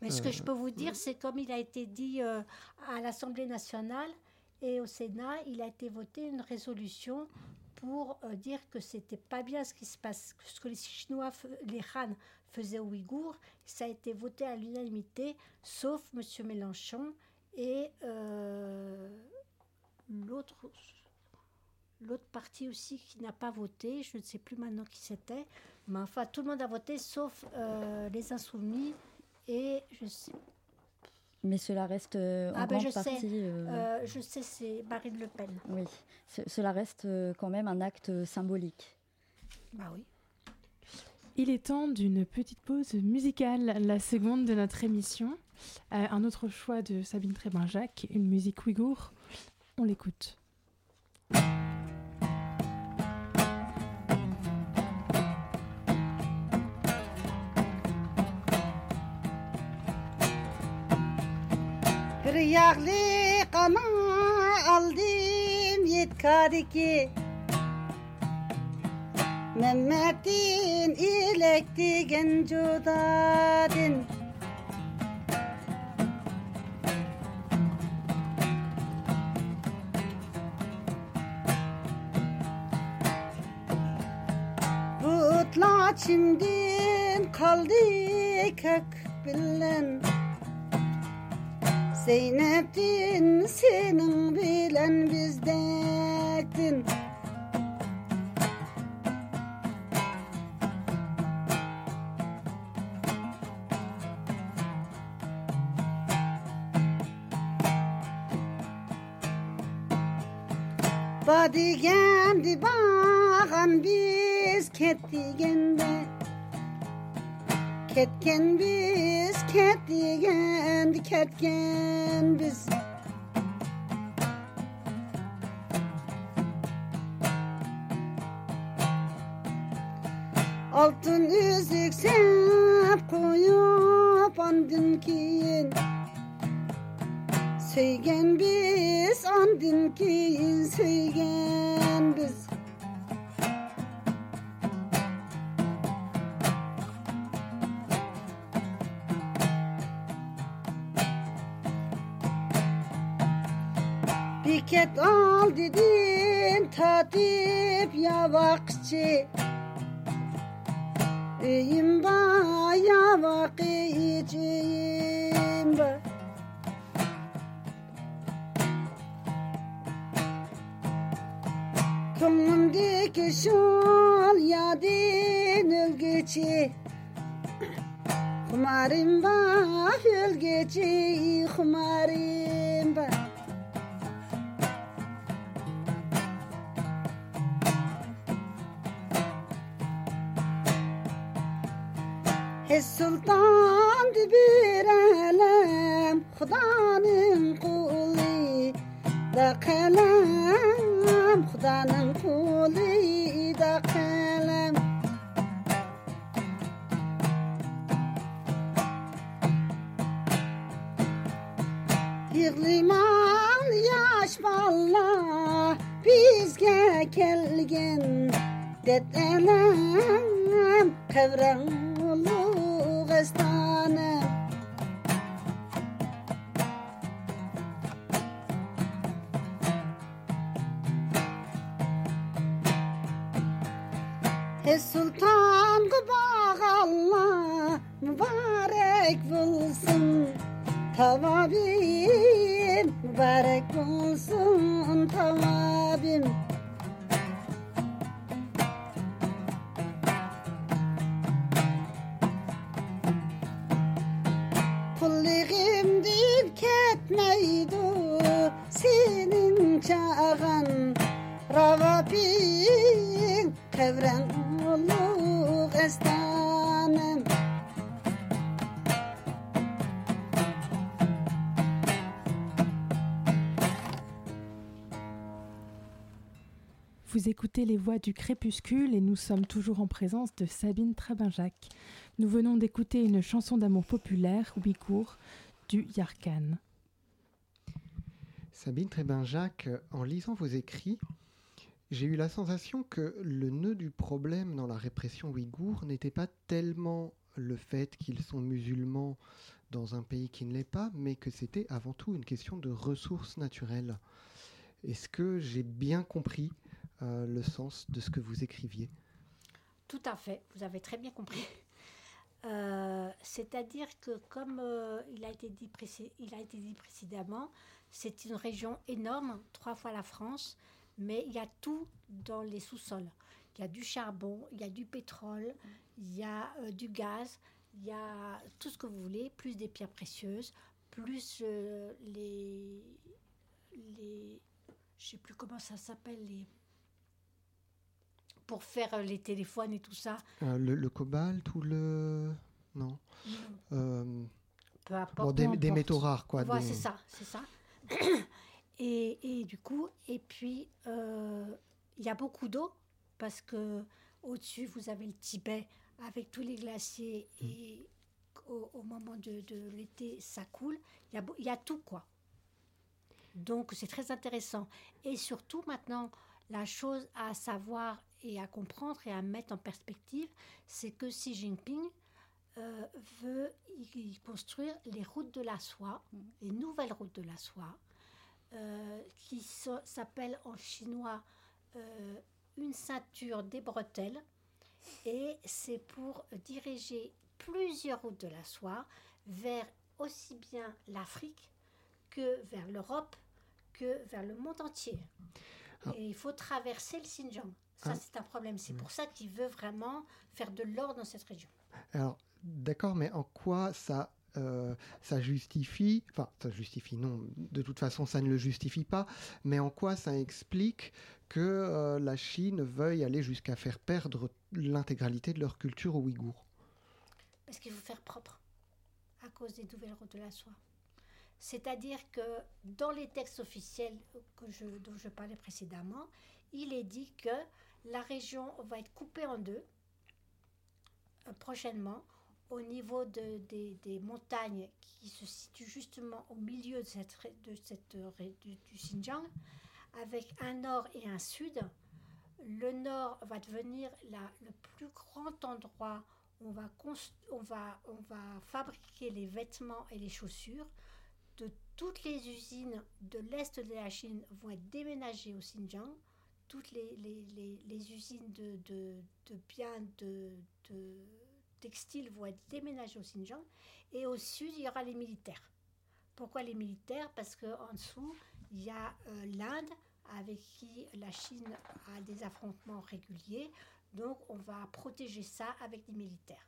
Mais ce que euh, je peux vous dire, c'est comme il a été dit euh, à l'Assemblée nationale et au Sénat, il a été voté une résolution pour dire que c'était pas bien ce qui se passe, ce que les Chinois, les Han faisait aux Ouïghours. Ça a été voté à l'unanimité, sauf M. Mélenchon et euh, l'autre l'autre parti aussi qui n'a pas voté, je ne sais plus maintenant qui c'était, mais enfin tout le monde a voté sauf euh, les insoumis et je sais. Mais cela reste euh, en ah ben grande partie. Sais, je sais, c'est Marine Le Pen. Oui, cela reste quand même un acte symbolique. Bah oui. Il est temps d'une petite pause musicale, la seconde de notre émission. Euh, un autre choix de Sabine Trébin-Jacques, une musique ouïghour. On l'écoute. Ayaklıkana aldım yetkari ki. Mehmet'in ilekti gencudadin Butla çimdin kaldı kök bilen Zeynep'tin senin bilen bizdektin Badigen di bakan biz kettigen de Ketken biz kettigendi ketken biz. Altın üzük sen koyup andın kiyin Söygen biz andın keyin söygen yavakçı İmba yavakçı imba Könlümdeki şol yadin ölgüçi Kumarım bah ölgüçi kumarım xudanın quli da qalam. Xudanın quli da qalam. Yig'liman yosh bolla bizga kelgin ded enam qavram Tamam mübarek olsun tamam. Les voix du crépuscule et nous sommes toujours en présence de Sabine Trabinjac. Nous venons d'écouter une chanson d'amour populaire, ouïghour, du Yarkan. Sabine Trébin-Jacques, en lisant vos écrits, j'ai eu la sensation que le nœud du problème dans la répression ouïghour n'était pas tellement le fait qu'ils sont musulmans dans un pays qui ne l'est pas, mais que c'était avant tout une question de ressources naturelles. Est-ce que j'ai bien compris euh, le sens de ce que vous écriviez Tout à fait, vous avez très bien compris. Euh, C'est-à-dire que, comme euh, il, a été dit précé- il a été dit précédemment, c'est une région énorme, trois fois la France, mais il y a tout dans les sous-sols. Il y a du charbon, il y a du pétrole, il y a euh, du gaz, il y a tout ce que vous voulez, plus des pierres précieuses, plus les, les... Je sais plus comment ça s'appelle, les... Pour faire euh, les téléphones et tout ça. Euh, le, le cobalt ou le... Non Euh, Peu importe. bon, des, métaux rares, quoi. Voilà, des- c'est ça, c'est ça. et, et du coup, et puis, il y a beaucoup d'eau parce que au-dessus, vous avez le Tibet avec tous les glaciers et au, au moment de, de l'été, ça coule. Il y, a, y a tout, quoi. Donc, c'est très intéressant. Et surtout, maintenant, la chose à savoir et à comprendre et à mettre en perspective, c'est que Xi Jinping euh, veut y- construire les routes de la soie, les nouvelles routes de la soie, euh, qui s'appellent en chinois euh, une ceinture des bretelles. Et c'est pour diriger plusieurs routes de la soie vers aussi bien l'Afrique que vers l'Europe, que vers le monde entier. Ah. Et il faut traverser le Xinjiang. Ça, Ah. c'est un problème. C'est pour ça qu'il veut vraiment faire de l'or dans cette région. Alors, d'accord, mais en quoi ça, euh, ça justifie, enfin, ça justifie, non, de toute façon, ça ne le justifie pas, mais en quoi ça explique que euh, la Chine veuille aller jusqu'à faire perdre l'intégralité de leur culture aux Ouïghours? Parce qu'il faut faire propre à cause des nouvelles routes de la soie. C'est-à-dire que dans les textes officiels que je, dont je parlais précédemment, il est dit que la région va être coupée en deux euh, prochainement au niveau de- des, des montagnes qui se situent justement au milieu de cette, de cette du, Xinjiang, avec un nord et un sud. Le nord va devenir la- le plus grand endroit où on va, on, va, on va fabriquer les vêtements et les chaussures. De toutes les usines de l'est de la Chine vont être déménagées au Xinjiang. Toutes les, les- les- usines de, de, de biens de, de textiles vont être déménagées au Xinjiang. Et au sud, il y aura les militaires. Pourquoi les militaires? Parce qu'en dessous, il y a euh, l'Inde avec qui la Chine a des affrontements réguliers. Donc, on va protéger ça avec des militaires.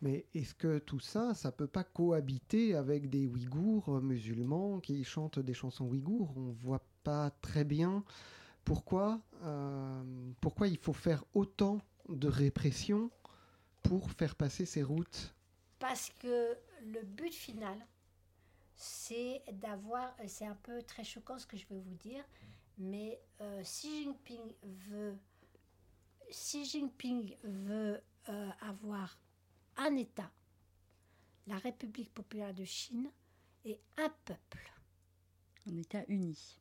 Mais est-ce que tout ça, ça peut pas cohabiter avec des Ouïghours euh, musulmans qui chantent des chansons ouïghours? On voit pas très bien pourquoi, euh, pourquoi il faut faire autant de répression pour faire passer ces routes? Parce que le but final, c'est d'avoir, c'est un peu très choquant ce que je vais vous dire, mais euh, Xi Jinping veut, Xi Jinping veut euh, avoir un État, la République populaire de Chine, et un peuple. Un État uni.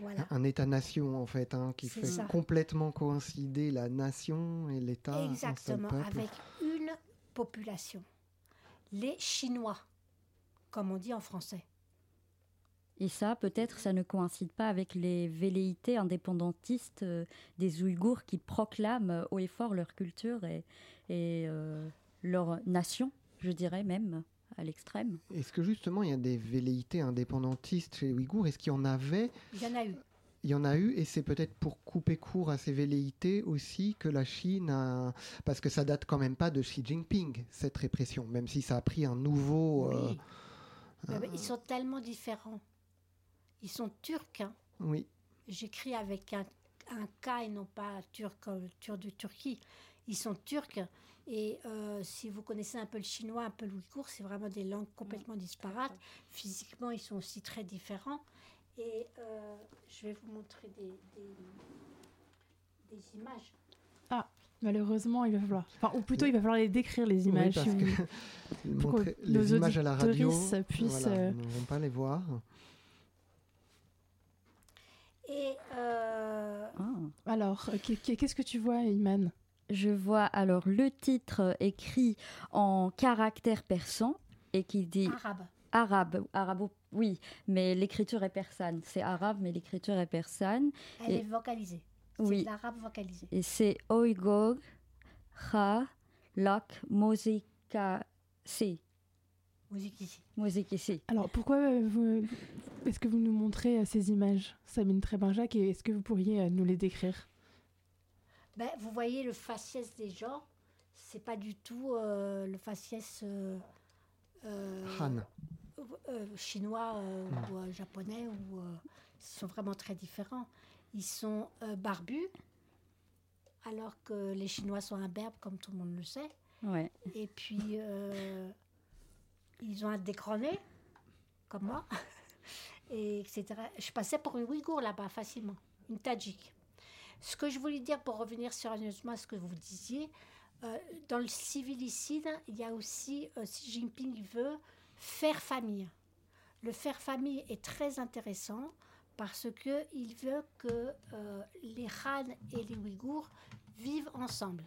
Voilà. Un État-nation en fait, hein, qui fait ça. complètement coïncider la nation et l'État. Exactement, avec une population. Les Chinois, comme on dit en français. Et ça, peut-être, ça ne coïncide pas avec les velléités indépendantistes euh, des Ouïghours qui proclament haut et fort leur culture et, et, euh, leur nation, je dirais même, à l'extrême. Est-ce que justement il y a des velléités indépendantistes chez les Ouïghours? Est-ce qu'il y en avait? Il y en a eu. Il y en a eu, et c'est peut-être pour couper court à ces velléités aussi que la Chine a. Parce que ça date quand même pas de Xi Jinping, cette répression, même si ça a pris un nouveau. euh, Oui. Mais ben, Ils sont tellement différents. Ils sont turcs. hein. oui. J'écris avec un, un K et non pas turc, le turc de Turquie. Ils sont turcs. Et euh, si vous connaissez un peu le chinois, un peu l'ouïghour, c'est vraiment des langues complètement disparates. Physiquement, ils sont aussi très différents. Et euh, je vais vous montrer des, des, des images. Malheureusement, il va falloir. Enfin, ou plutôt, il va falloir les décrire, les images. Oui, parce que Pour que nos les images à la radio, puissent, voilà, euh, ne vont pas les voir. Et euh, Ah. Alors, euh, qu'est- qu'est- qu'est-ce que tu vois, Iman Je vois alors le titre écrit en caractère persan et qui dit arabe. arabe, arabo, oui, mais l'écriture est persane. C'est arabe, mais l'écriture est persane. Elle Et- est vocalisée. C'est Oui. de l'arabe vocalisé. Et c'est Oigog, Kha, Lak, Mosika, Si. Musique ici. Musique ici. Alors, pourquoi euh, est-ce que vous nous montrez euh, ces images, Sabine Trébenjac, et est-ce que vous pourriez euh, nous les décrire? Ben, vous voyez le faciès des gens, c'est pas du tout euh, le faciès euh, euh, Han. euh, chinois euh, Mm. ou euh, japonais, ou euh, ils sont vraiment très différents. Ils sont euh, barbus, alors que les Chinois sont imberbes, comme tout le monde le sait. Ouais. Et puis, euh, ils ont un décroné, comme moi, et etc. Je passais pour une Ouïghour là-bas facilement, une Tadjik. Ce que je voulais dire pour revenir sérieusement à ce que vous disiez, euh, dans le civilicide, il y a aussi, euh, Xi Jinping veut faire famille. Le faire famille est très intéressant parce que il veut que euh, les Han et les Ouïghours vivent ensemble.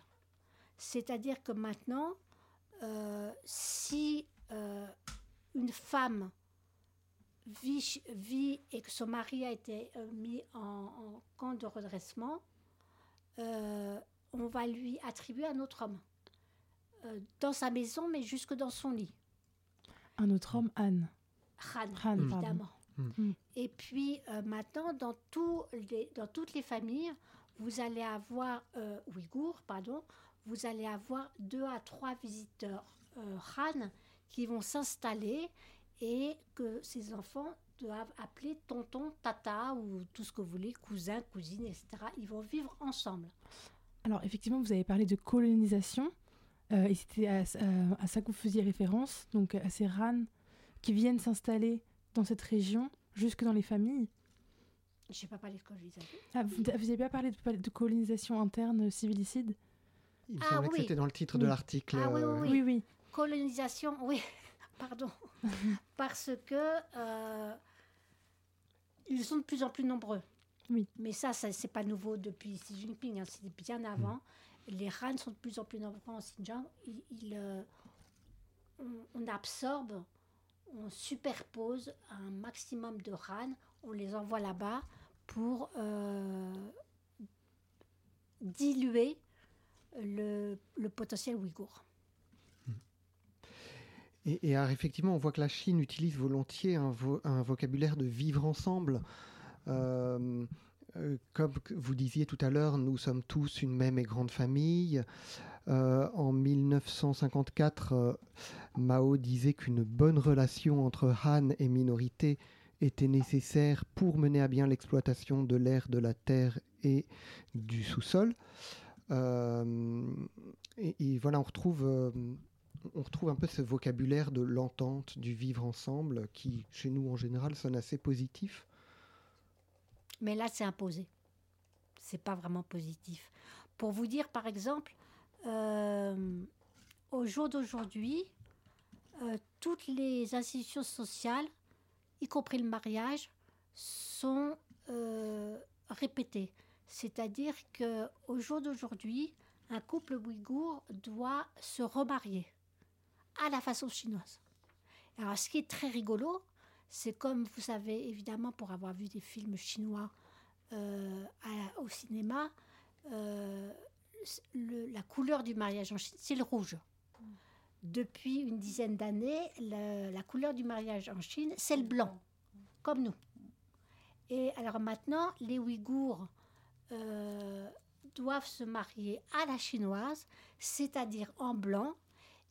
C'est-à-dire que maintenant, euh, si une femme vit, et que son mari a été euh, mis en, en camp de redressement, euh, on va lui attribuer un autre homme. Euh, dans sa maison, mais jusque dans son lit. Un autre homme, Anne. Han, Han, évidemment. Mm. Mm. Et puis euh, maintenant, dans, tous les- dans toutes les familles, vous allez avoir, euh, Ouïghours, pardon, vous allez avoir deux à trois visiteurs euh, Han qui vont s'installer et que ces enfants doivent appeler tonton, tata ou tout ce que vous voulez, cousin, cousine, etc. Ils vont vivre ensemble. Alors, effectivement, vous avez parlé de colonisation, euh, et c'était à, à- à ça que vous faisiez référence, donc à ces RAN qui viennent s'installer dans cette région, jusque dans les familles. Je n'ai pas parlé de colonisation. Ah, vous n'avez pas parlé de, de colonisation interne euh, civilicide? Il me Ah semblait que oui. c'était dans le titre de l'article. Ah oui, euh, oui, Oui, oui. colonisation, oui, pardon, parce que euh, ils sont de plus en plus nombreux. Oui. Mais ça, ça c'est pas nouveau depuis Xi Jinping, hein, c'était bien avant. Les Han sont de plus en plus nombreux en Xinjiang. Ils- ils, euh, on, on absorbe, on superpose un maximum de Han, on les envoie là-bas pour euh, diluer le, le potentiel ouïghour. Et, effectivement, on voit que la Chine utilise volontiers un, vo- un vocabulaire de vivre ensemble. Euh, euh, comme vous disiez tout à l'heure, nous sommes tous une même et grande famille. Euh, en 1954, euh, Mao disait qu'une bonne relation entre Han et minorité était nécessaire pour mener à bien l'exploitation de l'air, de la terre et du sous-sol. Et, voilà, on retrouve, on retrouve un peu ce vocabulaire de l'entente, du vivre ensemble, qui chez nous en général sonne assez positif. Mais là, c'est imposé. C'est pas vraiment positif. Pour vous dire, par exemple, euh, au jour d'aujourd'hui, euh, toutes les institutions sociales, y compris le mariage, sont euh, répétées. C'est-à-dire que au jour d'aujourd'hui, un couple ouïghour doit se remarier à la façon chinoise. Alors, ce qui est très rigolo, c'est comme vous savez, évidemment, pour avoir vu des films chinois euh, au cinéma, euh, la couleur du mariage en Chine, c'est le rouge. Depuis une dizaine d'années, la, la couleur du mariage en Chine, c'est le blanc, comme nous. Et alors maintenant, les Ouïghours euh, doivent se marier à la chinoise, c'est-à-dire en blanc.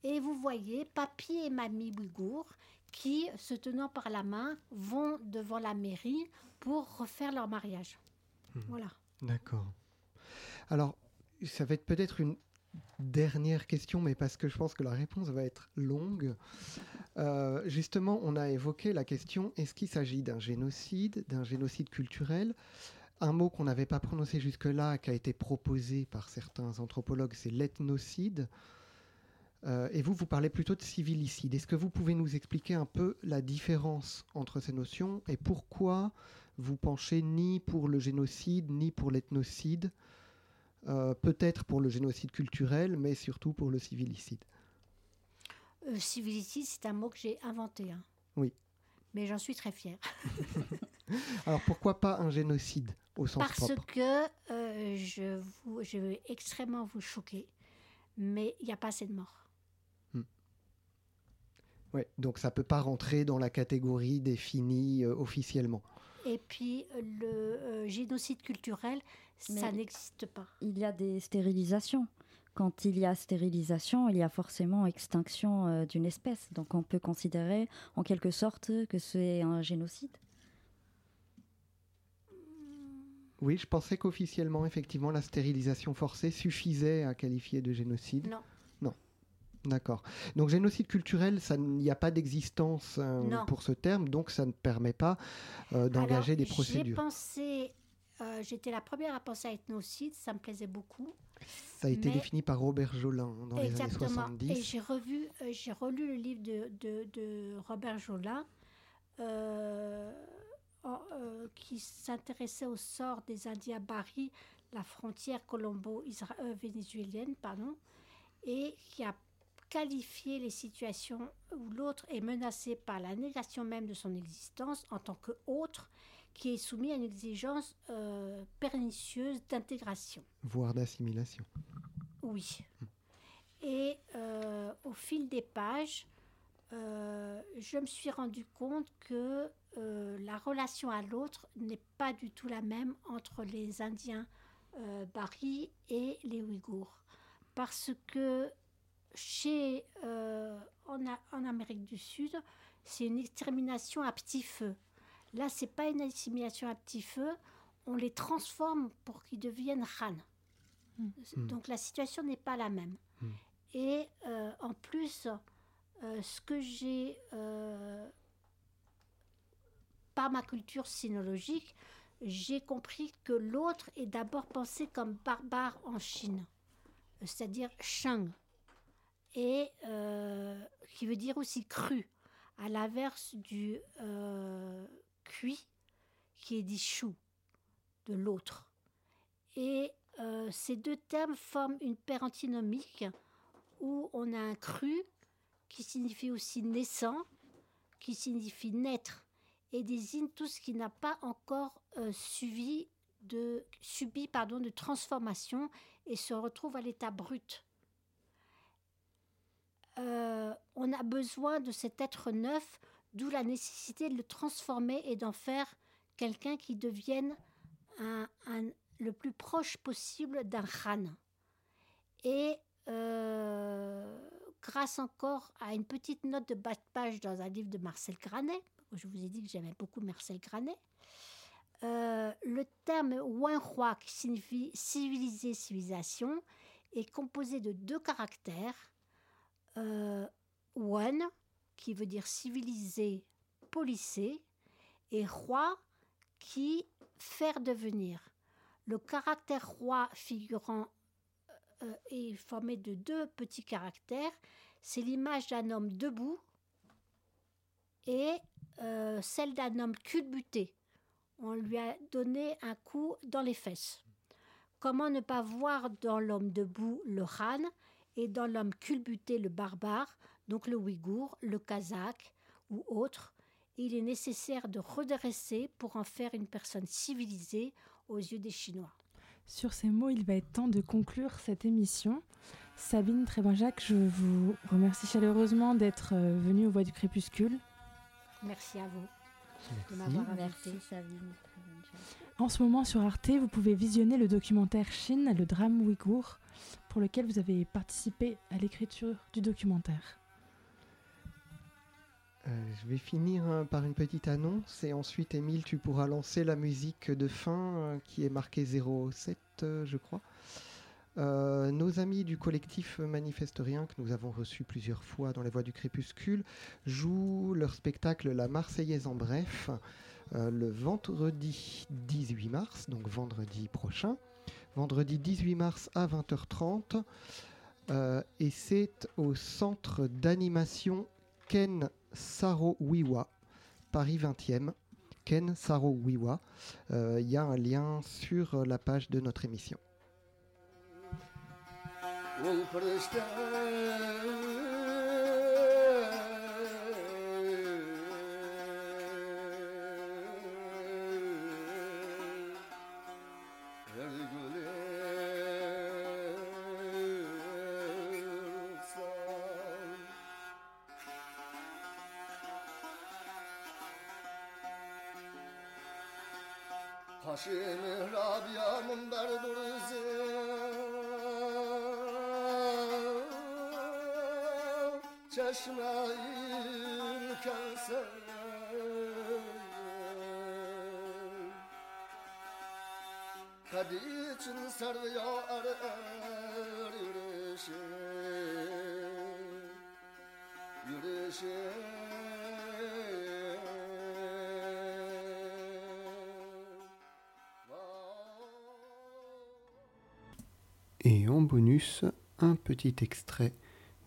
Et vous voyez, papy et mamie Ouïghours qui, se tenant par la main, vont devant la mairie pour refaire leur mariage. Voilà. D'accord. Alors, ça va être peut-être une dernière question, mais parce que je pense que la réponse va être longue. Euh, justement, on a évoqué la question est-ce qu'il s'agit d'un génocide, d'un génocide culturel? Un mot qu'on n'avait pas prononcé jusque-là, qui a été proposé par certains anthropologues, c'est l'ethnocide. Euh, et vous, vous parlez plutôt de civilicide. Est-ce que vous pouvez nous expliquer un peu la différence entre ces notions et pourquoi vous penchez ni pour le génocide ni pour l'ethnocide Euh, Peut-être pour le génocide culturel, mais surtout pour le civilicide? Euh, civilicide, c'est un mot que j'ai inventé. hein. Oui. Mais j'en suis très fière. Alors pourquoi pas un génocide au sens Parce propre? que euh, je, vous, je vais extrêmement vous choquer, mais il n'y a pas assez de morts. Ouais, donc ça peut pas rentrer dans la catégorie définie euh, officiellement. Et puis euh, le euh, génocide culturel, ça n'existe pas. Il y a des stérilisations. Quand il y a stérilisation, il y a forcément extinction euh, d'une espèce. Donc on peut considérer en quelque sorte que c'est un génocide. Oui, je pensais qu'officiellement, effectivement, la stérilisation forcée suffisait à qualifier de génocide. Non. D'accord. Donc génocide culturel, ça, il n'y a pas d'existence euh, Non. pour ce terme, donc ça ne permet pas euh, d'engager des J'ai procédures. pensé, euh, j'étais la première à penser à ethnocide, ça me plaisait beaucoup. Ça a été mais- défini par Robert Jolin dans les années Exactement. 70. Et j'ai revu, euh, j'ai relu le livre de, de, de Robert Jolin, qui s'intéressait au sort des Indiens Bari, la frontière colombo-vénézuélienne, pardon, et qui a qualifié les situations où l'autre est menacé par la négation même de son existence en tant qu'autre, qui est soumis à une exigence euh, pernicieuse d'intégration. voire d'assimilation. Oui. Et euh, au fil des pages, euh, je me suis rendu compte que la relation à l'autre n'est pas du tout la même entre les Indiens Bari et les Ouïghours. Parce que chez, euh, en, A- en Amérique du Sud, c'est une extermination à petit feu. Là, c'est pas une assimilation à petit feu. On les transforme pour qu'ils deviennent Han. Donc la situation n'est pas la même. Mm. Et euh, en plus, euh, ce que j'ai, euh, par ma culture sinologique, j'ai compris que l'autre est d'abord pensé comme barbare en Chine, c'est-à-dire Shang. Et euh, qui veut dire aussi cru, à l'inverse du euh, cuit qui est dit chou de l'autre. Et euh, ces deux termes forment une paire antinomique où on a un cru qui signifie aussi naissant, qui signifie naître, et désigne tout ce qui n'a pas encore suivi de, subi pardon, de transformation et se retrouve à l'état brut. Euh, on a besoin de cet être neuf, d'où la nécessité de le transformer et d'en faire quelqu'un qui devienne le plus proche possible d'un khan. Et euh, grâce encore à une petite note de bas de page dans un livre de Marcel Granet, je vous ai dit que j'aimais beaucoup Marcel Granet, euh, le terme Wenhua, qui signifie civilisé, civilisation, est composé de deux caractères. Euh, Wen, qui veut dire civilisé, policé, et Roi, qui faire devenir. Le caractère roi figurant euh, est formé de deux petits caractères. C'est l'image d'un homme debout et euh, celle d'un homme culbuté. On lui a donné un coup dans les fesses. Comment ne pas voir dans l'homme debout le Han et dans l'homme culbuté le barbare, donc le Ouïghour, le Kazakh ou autre Il est nécessaire de redresser pour en faire une personne civilisée aux yeux des Chinois. Sur ces mots, il va être temps de conclure cette émission. Sabine Trébanjac, je vous remercie chaleureusement d'être euh, venue aux Voix du Crépuscule. Merci à vous de Merci. m'avoir invité. Merci Sabine. En ce moment sur Arte, vous pouvez visionner le documentaire Chine, le drame ouïghour, pour lequel vous avez participé à l'écriture du documentaire. Euh, je vais finir euh, par une petite annonce et ensuite, Émile, tu pourras lancer la musique de fin euh, qui est marquée 07, euh, je crois. Nos amis du collectif Manifesterien, que nous avons reçus plusieurs fois dans les voies du crépuscule, jouent leur spectacle La Marseillaise en bref le vendredi 18 mars, donc vendredi prochain. Vendredi 18 mars à 20h30. Euh, et c'est au centre d'animation Ken Saro Wiwa, Paris 20e. Ken Saro Wiwa. Euh, Il y a un lien sur la page de notre émission. Başı mihrab ya mumber duruzun Çeşme-i Kevser Hadi için er er yürüyüşü Yürüyüşü Et en bonus, un petit extrait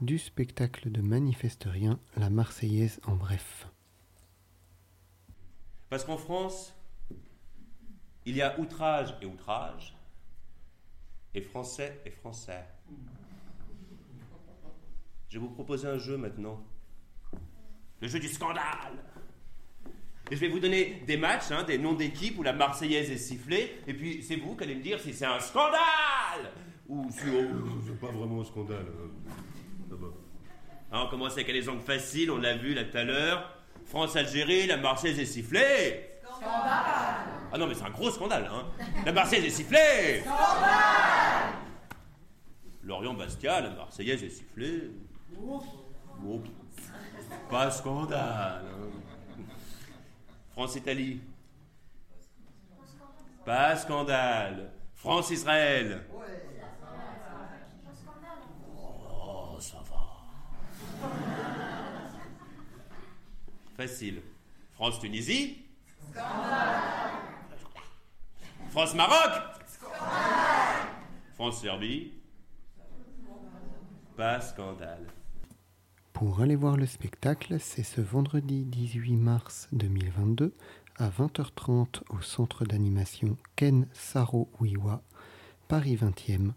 du spectacle de Manifesterien, La Marseillaise en bref. Parce qu'en France, il y a outrage et outrage, et français et français. Je vais vous proposer un jeu maintenant. Le jeu du scandale. Et je vais vous donner des matchs, hein, des noms d'équipes où la Marseillaise est sifflée, et puis c'est vous qui allez me dire si c'est un scandale c'est pas vraiment un scandale. hein. Ah on commence avec les angles faciles, on l'a vu là tout à l'heure. France-Algérie, la Marseillaise est sifflée. Ah non, mais c'est un gros scandale, hein. La Marseillaise est sifflée. Lorient-Bastia, la Marseillaise est sifflée. Pas scandale. hein. France-Italie. Pas scandale. France-Israël. Oh, ça va. Facile. France-Tunisie. France-Maroc. France-Serbie. Pas scandale. Pour aller voir le spectacle, c'est ce vendredi 18 mars 2022 à 20h30 au centre d'animation Ken Saro Wiwa, Paris 20e.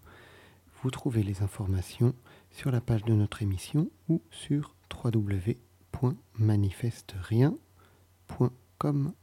Vous trouvez les informations sur la page de notre émission ou sur www.manifesterien.com.